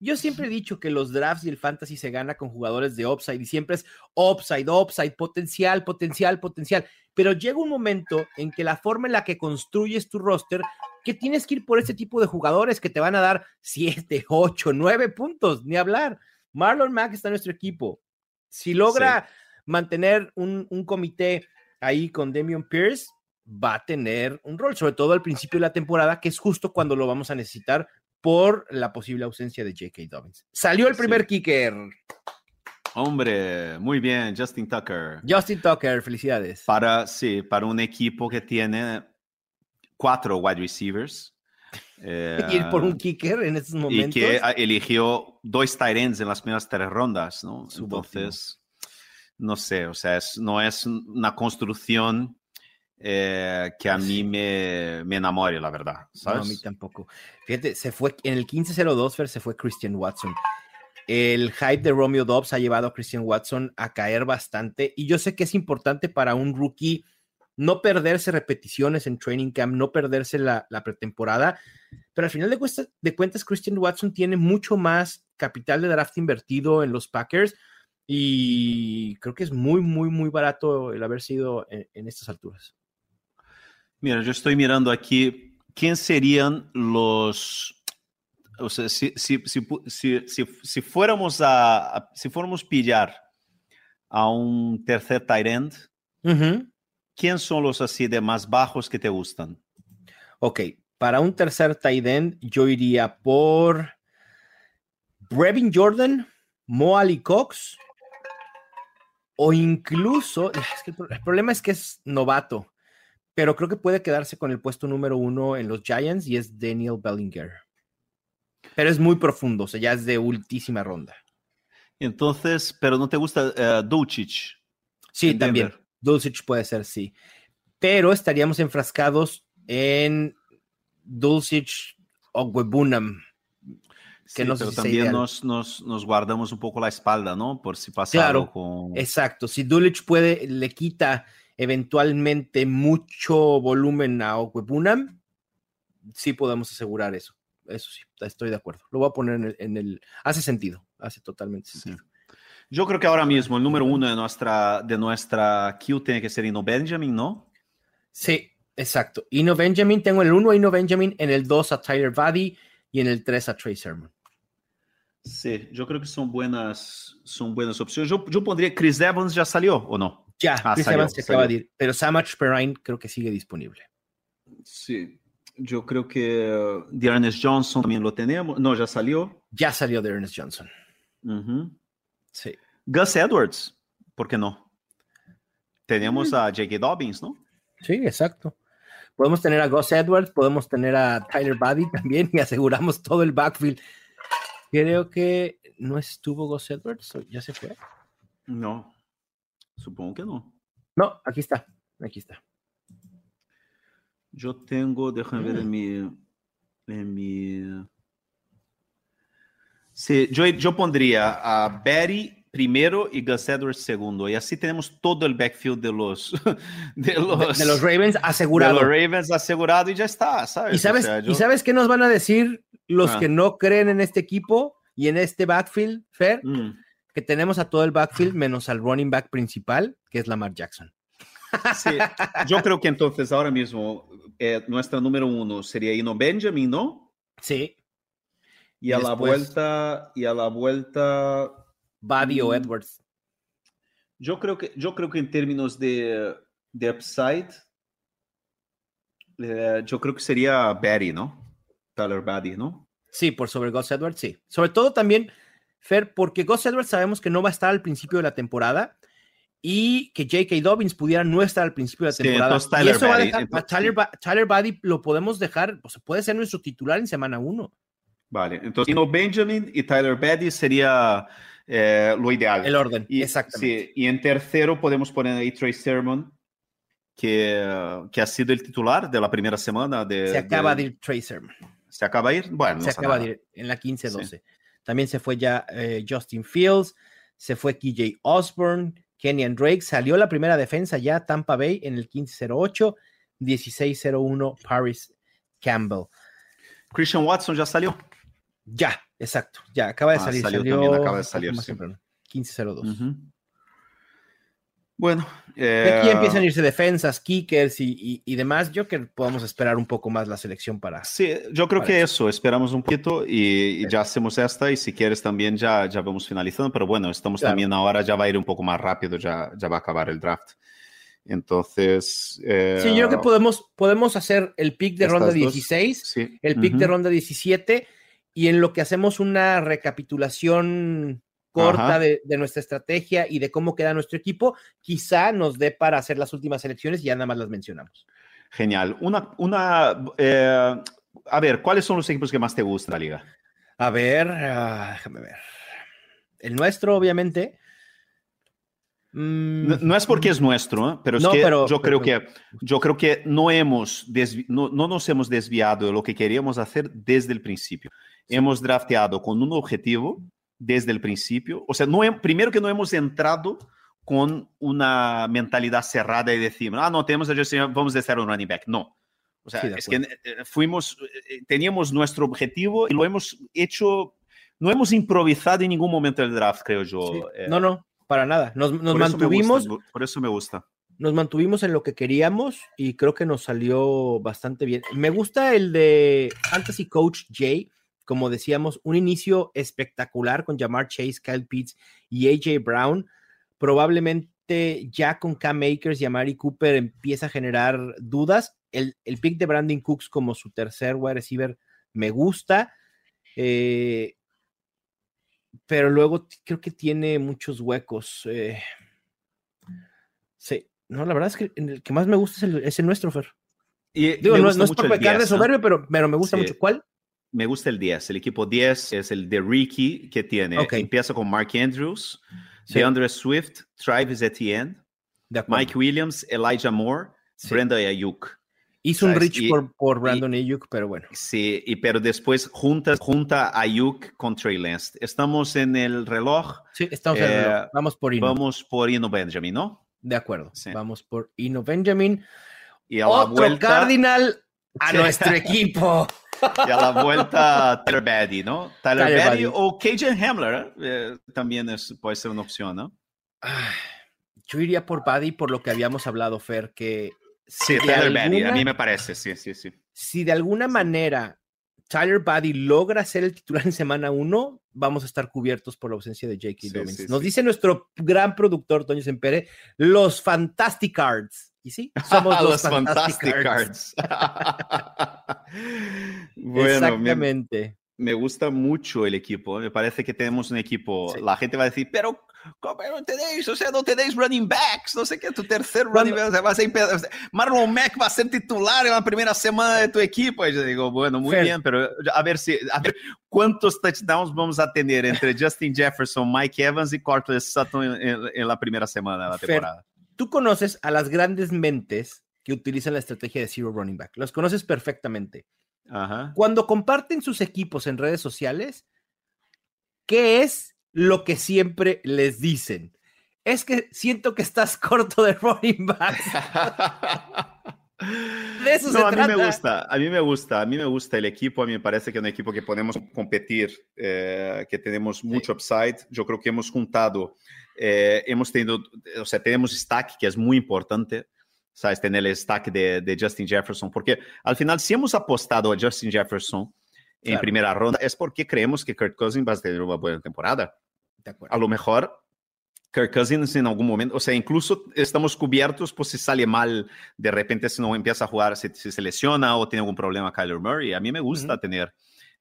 yo siempre he dicho que los drafts y el fantasy se gana con jugadores de upside y siempre es upside, upside, potencial, potencial, potencial. Pero llega un momento en que la forma en la que construyes tu roster, que tienes que ir por este tipo de jugadores que te van a dar 7, 8, 9 puntos, ni hablar. Marlon Mack está en nuestro equipo. Si logra sí. mantener un, un comité ahí con Damian Pierce, va a tener un rol, sobre todo al principio de la temporada, que es justo cuando lo vamos a necesitar por la posible ausencia de J.K. Dobbins. Salió el primer sí. kicker. Hombre, muy bien, Justin Tucker. Justin Tucker, felicidades. Para, sí, para un equipo que tiene cuatro wide receivers. <laughs> Eh, ir por un kicker en estos momentos. Y que eligió dos tight ends en las primeras tres rondas, ¿no? Entonces, no sé, o sea, es, no es una construcción eh, que a mí me, me, enamore, la verdad. ¿sabes? No, a mí tampoco. Fíjate, se fue en el 15-02 se fue Christian Watson. El hype de Romeo Dobbs ha llevado a Christian Watson a caer bastante. Y yo sé que es importante para un rookie no perderse repeticiones en training camp, no perderse la, pretemporada, pero al final de, de cuentas Christian Watson tiene mucho más capital de draft invertido en los Packers y creo que es muy, muy, muy barato el haber sido en, estas alturas. Mira, yo estoy mirando aquí, ¿quién serían los... O sea, si, si, si, fuéramos a, si fuéramos pillar a un tercer tight end, ¿quién son los así de más bajos que te gustan? Ok, para un tercer tight end, yo iría por Brevin Jordan, Mo Ali Cox o incluso, el problema es que es novato, pero creo que puede quedarse con el puesto número uno en los Giants y es Daniel Bellinger. Pero es muy profundo, o sea, ya es de ultísima ronda. Entonces, pero no te gusta uh, Dulcich. Sí, también. Dulcich puede ser, sí. Pero estaríamos enfrascados en Dulcich o Webunam que sí, pero también nos, nos, nos, guardamos un poco la espalda, ¿no? Por si pasa claro, algo con... Exacto, si Dulich puede, le quita eventualmente mucho volumen a Okwebunam, sí podemos asegurar eso. Eso sí, estoy de acuerdo. Lo voy a poner en el... En el hace sentido, hace totalmente sentido. Sí. Yo creo que ahora mismo el número uno de nuestra, de nuestra queue tiene que ser Ino Benjamin, ¿no? Sí, exacto. Ino Benjamin, tengo el 1 a Ino Benjamin, en el 2 a Tyler Buddy y en el 3 a Trey Sermon. Sí, yo creo que son buenas, son buenas opciones. Yo, yo pondría Chris Evans, ¿ya salió o no? Ya, ah, Chris salió, Evans se acaba de ir, pero Samach Perrine creo que sigue disponible. Sí, yo creo que uh, Ernest Johnson también lo tenemos. No, ya salió. Ya salió Ernest Johnson. Uh -huh. Sí. Gus Edwards, ¿por qué no? Tenemos a J.K. Dobbins, ¿no? Sí, exacto. Podemos tener a Gus Edwards, podemos tener a Tyler Buddy <laughs> también y aseguramos todo el backfield. Creo que no estuvo Gus Edwards, ¿ya se fue? No, supongo que no. No, aquí está, aquí está. Yo tengo, déjame ver en mm. mi, en mi... Sí, yo, yo pondría a Betty primero y Gus Edwards segundo. Y así tenemos todo el backfield de los, <laughs> de los, de, los Ravens asegurado. De los Ravens asegurado y ya está, ¿sabes? ¿Y sabes, ¿y sabes qué nos van a decir los ah. que no creen en este equipo y en este backfield, Fer? Mm. Que tenemos a todo el backfield menos al running back principal, que es Lamar Jackson. Sí, yo creo que entonces ahora mismo eh, nuestra número uno sería Ino Benjamin, ¿no? Sí. Y, y a la vuelta, y a la vuelta Buddy o mm. Edwards. Yo creo que, yo creo que en términos de, de upside, eh, yo creo que sería Barry, ¿no? Tyler Buddy, ¿no? Sí, por sobre Gus Edwards, sí. Sobre todo también, Fer, porque Gus Edwards sabemos que no va a estar al principio de la temporada y que J.K. Dobbins pudiera no estar al principio de la temporada. Sí, y eso va a dejar, a Tyler, Tyler Buddy lo podemos dejar, o sea, puede ser nuestro titular en semana uno. Vale, entonces no Benjamin y Tyler Buddy sería eh, lo ideal. El orden, y, exactamente. Sí, y en tercero podemos poner ahí Trey Sermon, que, que ha sido el titular de la primera semana. De, se acaba de, ir Trey Sermon. ¿Se acaba de ir? Bueno, se acaba de ir en la 15-12. También se fue ya eh, Justin Fields, se fue KJ Osborne, Kenyan Drake, salió la primera defensa ya Tampa Bay en el 15-08, 16-01 Paris Campbell. Christian Watson ya salió. Ya, exacto. Ya, acaba de ah, salir. Salió, también, acaba de salir. 15-02. Bueno. Eh, aquí empiezan a irse defensas, kickers y, y, demás. Yo que podamos esperar un poco más la selección para. Sí, yo creo que eso. Esperamos un poquito y, y, ya hacemos esta. Y si quieres también ya, ya vamos finalizando. Pero bueno, estamos también ahora, ya va a ir un poco más rápido, ya, ya va a acabar el draft. Entonces. Eh, sí, yo creo que podemos, podemos hacer el pick de ronda 16, sí. el pick de ronda 17 y en lo que hacemos una recapitulación corta de, nuestra estrategia y de cómo queda nuestro equipo, quizá nos dé para hacer las últimas elecciones y ya nada más las mencionamos. Genial. Una, una eh, a ver, ¿cuáles son los equipos que más te gustan la liga? A ver, uh, déjame ver. El nuestro, obviamente. Mm, no, es porque es nuestro, ¿eh? pero es que yo creo que yo creo que no hemos no, no, nos hemos desviado de lo que queríamos hacer desde el principio hemos drafteado con un objetivo desde el principio. O sea, no, primero que no hemos entrado con una mentalidad cerrada y decimos, ah, no, tenemos a vamos a hacer un running back. No. O sea, es que eh, fuimos, eh, teníamos nuestro objetivo y lo hemos hecho, no hemos improvisado en ningún momento del draft, creo yo. Eh. No, no, para nada. Nos, nos mantuvimos. por eso me gusta. Nos mantuvimos en lo que queríamos y creo que nos salió bastante bien. Me gusta el de Fantasy Coach Jay, como decíamos, un inicio espectacular con Jamar Chase, Kyle Pitts y AJ Brown probablemente ya con Cam Makers y Amari Cooper empieza a generar dudas. El, el pick de Brandon Cooks como su tercer wide receiver me gusta. Eh, pero luego creo que tiene muchos huecos. Eh. sí, no, la verdad es que el que más me gusta es el, nuestro, Fer. Y Digo, no, es por pecar de soberbio, pero, pero me gusta mucho. ¿Cuál? Me gusta el 10. El equipo 10 es el de Ricky que tiene. Empieza con Mark Andrews. Sí. DeAndre Swift, Travis Etienne, Mike Williams, Elijah Moore, Brandon Ayuk. Hizo un reach por, Brandon Ayuk, pero bueno. Sí, y, pero después junta, junta Ayuk con Trey Lance. Estamos en el reloj. Sí, estamos en el reloj. Eh, vamos por Ino. Vamos por Ino Benjamin, ¿no? De acuerdo. Vamos por Ino Benjamin. Y a Otro la vuelta, Cardinal a nuestro <laughs> equipo. Y a la vuelta Tyler Baddy, ¿no? Tyler, Baddy, o Cajun Hamler eh, también es, puede ser una opción, ¿no? Yo iría por Baddy por lo que habíamos hablado, Fer, que... sí, Tyler a mí me parece, sí, sí, sí. Si de alguna manera Tyler Buddy logra ser el titular en semana uno, vamos a estar cubiertos por la ausencia de J.K. Dobbins. Nos dice nuestro gran productor, Toño Sempere, los Fantastic Cards. Y sí, <laughs> somos los, Fantastic, Cards. <laughs> Exactamente. Me, gusta mucho el equipo. Me parece que tenemos un equipo. La gente va a decir, pero ¿cómo no tenéis? O sea, no tenéis running backs. No sé qué, tu tercer running back. O sea, Marlon Mack va a ser titular en la primera semana de tu equipo. Y yo digo, bueno, muy bien, pero a ver si, a ver cuántos touchdowns vamos a tener entre Justin Jefferson, Mike Evans y Cortland Sutton en, la primera semana de la temporada tú conoces a las grandes mentes que utilizan la estrategia de Zero Running Back. Los conoces perfectamente. Cuando comparten sus equipos en redes sociales, ¿qué es lo que siempre les dicen? Es que siento que estás <laughs> corto de running back. <laughs> De eso se a mí me gusta, a mí me gusta, a mí me gusta el equipo, a mí me parece que es un equipo que podemos competir, eh, que tenemos mucho upside. Yo creo que hemos juntado eh, hemos tenido, o sea, tenemos stack que es muy importante, ¿sabes? Tener el stack de, de, Justin Jefferson, porque al final, si hemos apostado a Justin Jefferson en primera ronda, es porque creemos que Kirk Cousins va a tener una buena temporada. A lo mejor Kirk Cousins en algún momento, o sea, incluso estamos cubiertos por si sale mal de repente, si no empieza a jugar, si, se lesiona o tiene algún problema Kyler Murray. A mí me gusta tener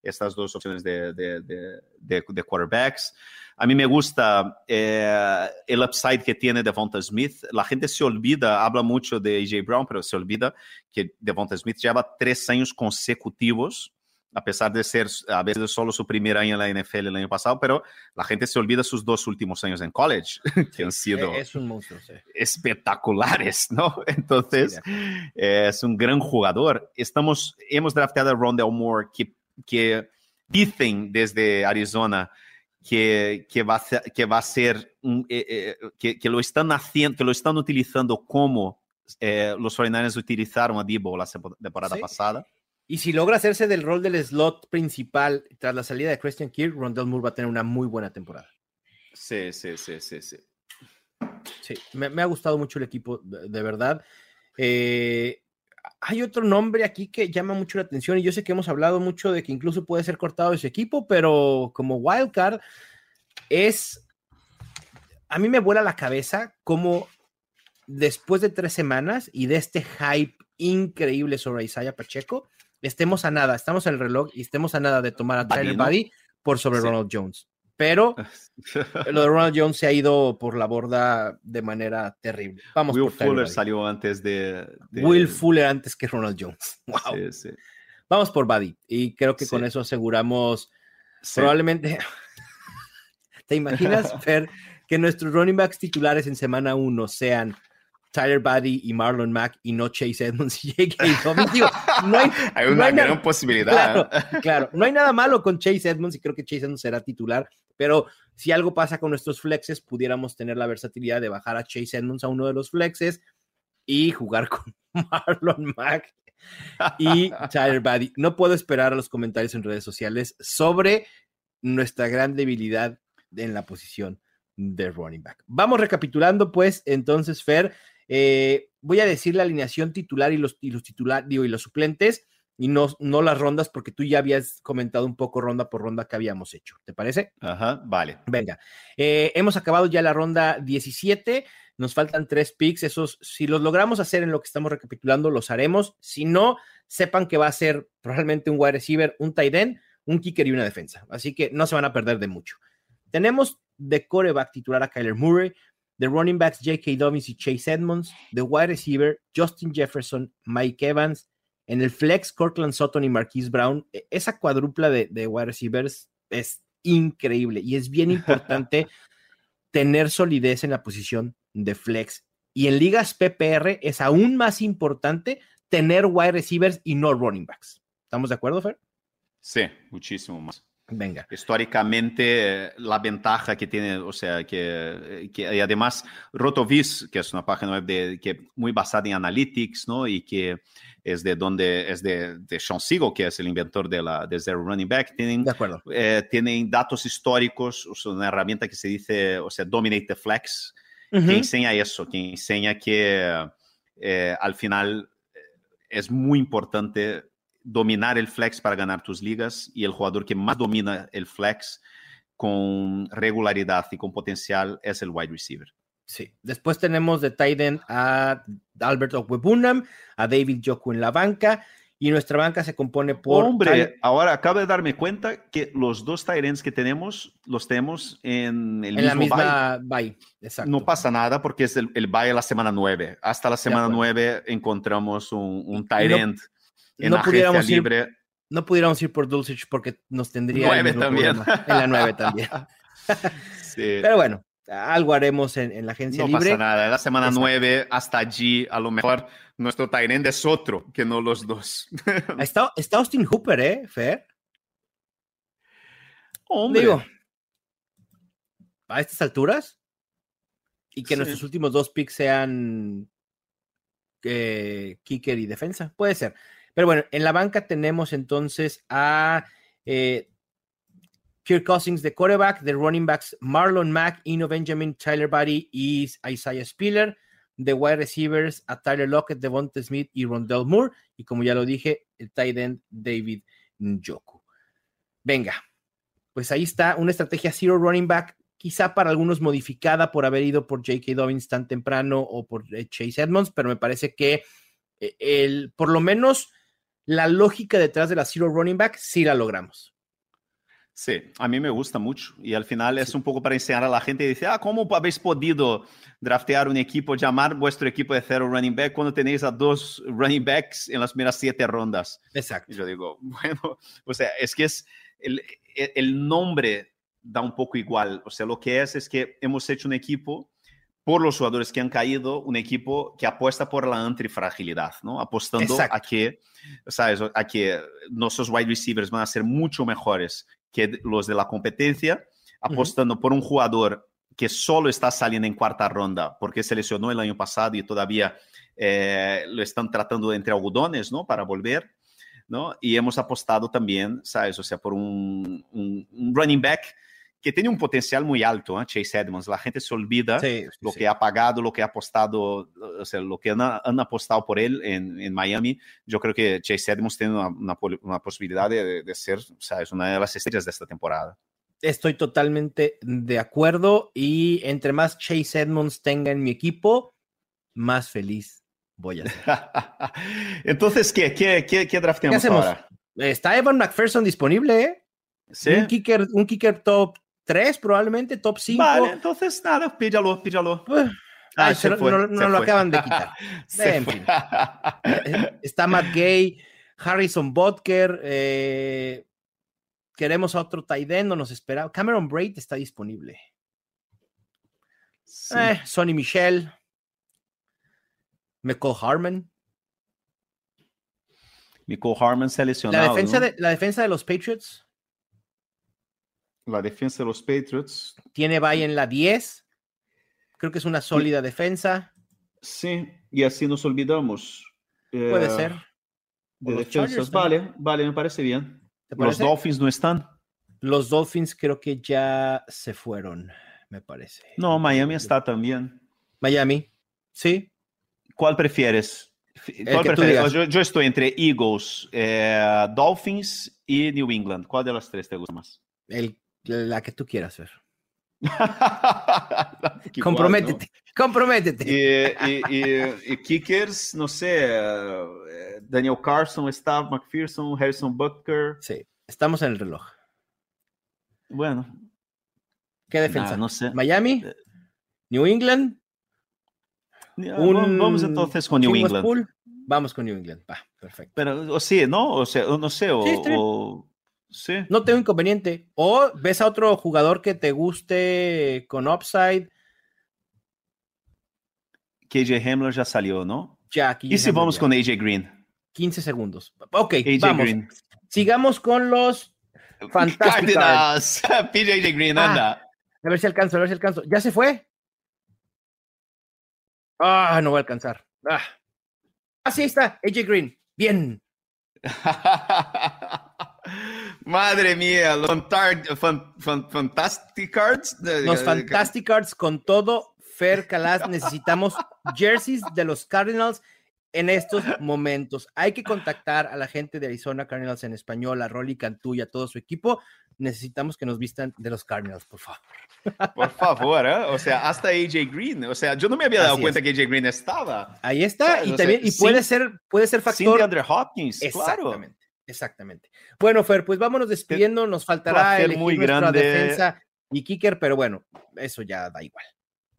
estas dos opciones de, de, de, de quarterbacks. A mí me gusta eh, el upside que tiene Devonta Smith. La gente se olvida, habla mucho de AJ Brown, pero se olvida que Devonta Smith lleva tres años consecutivos, a pesar de ser a veces solo su primer año en la NFL el año pasado, pero la gente se olvida sus dos últimos años en college, <laughs> que han sido es un monstruo, espectaculares, ¿no? <laughs> Entonces, es un gran jugador. Estamos, hemos draftado a Rondell Moore, que, que dicen desde Arizona que, que, va, a ser, que va a ser eh, eh, que, que, lo están haciendo, que lo están utilizando como eh, los 49ers utilizaron a Debo la temporada sí. pasada. Y si logra hacerse del rol del slot principal tras la salida de Christian Kirk, Rondell Moore va a tener una muy buena temporada. Sí, sí, sí, sí, sí. Sí, me, me ha gustado mucho el equipo, de, de verdad. Eh, hay otro nombre aquí que llama mucho la atención y yo sé que hemos hablado mucho de que incluso puede ser cortado de ese equipo, pero como wildcard es, a mí me vuela la cabeza como después de tres semanas y de este hype increíble sobre Isaiah Pacheco, estemos a nada, estamos en el reloj y estemos a nada de tomar a Tyler Buddy por sobre sí. Ronald Jones pero <laughs> lo de Ronald Jones se ha ido por la borda de manera terrible. Vamos Will Fuller salió antes de, de, Will Fuller antes que Ronald Jones. <laughs> Wow. Sí, sí. Vamos por Buddy y creo que con eso aseguramos probablemente. <laughs> ¿Te imaginas ver que nuestros running backs titulares en semana uno sean Tyler Buddy y Marlon Mack y no Chase Edmonds y J.K. Dobbins. Digo, no hay, <laughs> hay una gran posibilidad. Claro, claro, no hay nada malo con Chase Edmonds y creo que Chase Edmonds será titular, pero si algo pasa con nuestros flexes, pudiéramos tener la versatilidad de bajar a Chase Edmonds a uno de los flexes y jugar <laughs> con Marlon Mack y Tyler Buddy. No puedo esperar a los comentarios en redes sociales sobre nuestra gran debilidad en la posición de running back. Vamos recapitulando, pues, entonces, Fer, eh, voy a decir la alineación titular y los, y los titular, digo, y los suplentes, y no, no las rondas, porque tú ya habías comentado un poco ronda por ronda que habíamos hecho. ¿Te parece? Ajá, vale. Venga, eh, hemos acabado ya la ronda 17. Nos faltan tres picks. Esos, si los logramos hacer en lo que estamos recapitulando, los haremos. Si no, sepan que va a ser probablemente un wide receiver, un tight end, un kicker y una defensa. Así que no se van a perder de mucho. Tenemos de coreback titular a Kyler Murray, de running backs J.K. Dobbins y Chase Edmonds, de wide receiver Justin Jefferson, Mike Evans, en el flex Cortland Sutton y Marquise Brown. E, esa cuadrupla de, de wide receivers es increíble y es bien <laughs> importante tener solidez en la posición de flex. Y en ligas PPR es aún más importante tener wide receivers y no running backs. ¿Estamos de acuerdo, Fer? Sí, muchísimo más. Venga. Históricamente, la ventaja que tiene, o sea, que, que y además Rotovis, que es una página web de, que muy basada en analytics, ¿no? Y que es de donde es de, de Sean Siegel, que es el inventor de la de Zero Running Back, tienen, de acuerdo. Eh, tienen datos históricos, o sea, una herramienta que se dice, o sea, Dominate the Flex, uh -huh. que enseña eso, que enseña que eh, al final es muy importante dominar el flex para ganar tus ligas y el jugador que más domina el flex con regularidad y con potencial es el wide receiver. Sí, después tenemos de end a Albert Okwebunam, a David Joku en la banca y nuestra banca se compone por... Hombre, ahora acabo de darme cuenta que los dos ends que tenemos los tenemos en el en mismo la misma bye. bye. Exacto. No pasa nada porque es el, el bye de la semana 9. Hasta la semana 9 encontramos un, un. No en no la pudiéramos libre. ir, no pudiéramos ir por Dulcich porque nos tendría Nueve también. problema. en la 9 también. sí. Pero bueno, algo haremos en, en la agencia no libre. pasa nada. En la semana 9 hasta allí, a lo mejor nuestro Tyrend es otro que no los dos. está, está Austin Hooper, ¿eh, Fer? Hombre. Digo, a estas alturas y que Sí. nuestros últimos dos picks sean eh, kicker y defensa, puede ser. Pero bueno, en la banca tenemos entonces a eh, Kirk Cousins de quarterback, de running backs Marlon Mack, Ino Benjamin, Tyler Buddy y Isaiah Spiller. De wide receivers a Tyler Lockett, Devonta Smith y Rondell Moore. Y como ya lo dije, el tight end David Njoku. Venga, pues ahí está una estrategia zero running back, quizá para algunos modificada por haber ido por J.K. Dobbins tan temprano o por eh, Chase Edmonds, pero me parece que eh, el, por lo menos la lógica detrás de la zero running back sí la logramos. Sí, a mí me gusta mucho y al final es un poco para enseñar a la gente y decir, ah, ¿cómo habéis podido draftear un equipo, llamar vuestro equipo de cero running back cuando tenéis a dos running backs en las primeras siete rondas? Exacto. Y yo digo, <laughs> bueno, o sea, es que es el, el nombre da un poco igual, o sea, lo que es es que hemos hecho un equipo por los jugadores que han caído, un equipo que apuesta por la antifragilidad, ¿no? Apostando Exacto. a que, ¿sabes? A que nuestros wide receivers van a ser mucho mejores que los de la competencia, apostando uh -huh. por un jugador que solo está saliendo en cuarta ronda porque se lesionó el año pasado y todavía eh, lo están tratando entre algodones, ¿no? Para volver, ¿no? Y hemos apostado también, ¿sabes? O sea, por un, un, un running back que tiene un potencial muy alto, ¿eh? Chase Edmonds. La gente se olvida sí, sí, lo sí. que ha pagado, lo que ha apostado, o sea, lo que han, han apostado por él en, en, Miami. Yo creo que Chase Edmonds tiene una, una, una posibilidad de, de, ser, ¿sabes? Una de las estrellas de esta temporada. Estoy totalmente de acuerdo y entre más Chase Edmonds tenga en mi equipo, más feliz voy a ser. <laughs> Entonces, ¿qué, qué, qué, qué ahora? Está Evan McPherson disponible, ¿eh? ¿Sí? Un, kicker, un kicker top 3, probablemente top 5. Vale, entonces nada, píllalo, píllalo. Uh, Ah, se no, fue, no- se no lo fue. acaban de quitar. <laughs> En fin. Está Matt Gay, Harrison Butker. eh, queremos a otro tight end, no nos espera. Cameron Braid está disponible. Sí. Eh, Sonny Michel. McCall Harmon. Michael Harman seleccionado. La defensa, ¿no? de, la defensa de los Patriots La defensa de los Patriots. tiene bye en la 10. Creo que es una sólida defensa. Sí, y así nos olvidamos. Puede eh, ser. De los defensas. Chargers. Vale, vale, me parece bien. ¿Te Los? Dolphins no están. Los Dolphins creo que ya se fueron, me parece. No, Miami está también. Miami, sí. ¿Cuál prefieres? Yo estoy entre Eagles, eh, Dolphins y New England. ¿Cuál de las tres te gusta más? El, la que tú quieras ver. <laughs> Comprométete, comprométete. y- y- y kickers, no sé, eh, Daniel Carson, Stav McPherson, Harrison Butker. Sí, estamos en el reloj. Bueno, ¿Qué defensa? nah, no sé. Miami, New England, un Vamos entonces con New England. Pool. Vamos con New England. Va, perfecto. Pero, o sí, ¿no? O sea, o no sé. Sí, o- sí. No tengo inconveniente. O ves a otro jugador que te guste con upside. KJ Hamler ya salió, ¿no? Ya, ¿Y si vamos ya. con AJ Green? 15 segundos. Ok, AJ vamos. Green. Sigamos con los. <laughs> <laughs> Pide AJ Green, Ah. anda. A ver si alcanzo, a ver si alcanzo. ¿Ya se fue? Ah, no voy a alcanzar. Ah, Ah, sí, ahí está. AJ Green. Bien. <laughs> Madre mía, los fantar- fan- fan- Fantastic Cards. Los Fantastic Cards con todo. Fer Calas, <laughs> necesitamos jerseys de los Cardinals en estos momentos. Hay que contactar a la gente de Arizona Cardinals en español, a Rolly Cantú y a todo su equipo. Necesitamos que nos vistan de los Cardinals, por favor. Por favor, ¿eh? O sea, hasta AJ Green. O sea, yo no me había dado Así cuenta es. que AJ Green estaba. Ahí está. Y o también, sea, y puede sin- ser, puede ser Sin factor DeAndre Hopkins, claro. Exactamente. Bueno, Fer, pues vámonos despidiendo. Nos faltará elegir muy nuestra grande. defensa y kicker, pero bueno, eso ya da igual.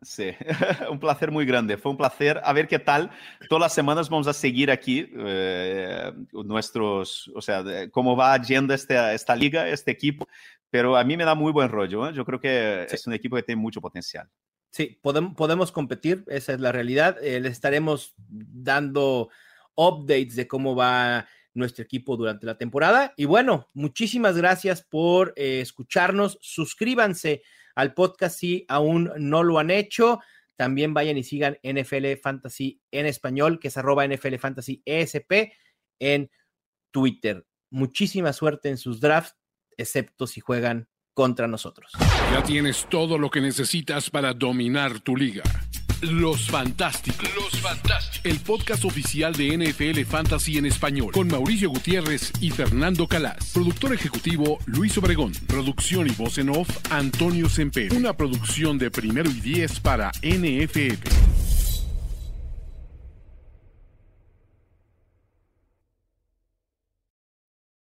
Sí, <laughs> un placer muy grande. Fue un placer. A ver qué tal. Todas las semanas vamos a seguir aquí eh, nuestros, o sea, de cómo va yendo esta, esta liga, este equipo. Pero a mí me da muy buen rollo. ¿eh? Yo creo que Sí. es un equipo que tiene mucho potencial. Sí, podemos, podemos competir, esa es la realidad. Eh, les estaremos dando updates de cómo va nuestro equipo durante la temporada. Y bueno, muchísimas gracias por eh, escucharnos. Suscríbanse al podcast si aún no lo han hecho. También vayan y sigan NFL Fantasy en español, que es arroba NFL Fantasy ESP en Twitter. Muchísima suerte en sus drafts, excepto si juegan contra nosotros. Ya tienes todo lo que necesitas para dominar tu liga. Los Fantásticos. Los Fantásticos. El podcast oficial de NFL Fantasy en español. Con Mauricio Gutiérrez y Fernando Calas. Productor ejecutivo Luis Obregón. Producción y voz en off Antonio Semper. Una producción de primero y diez para NFL.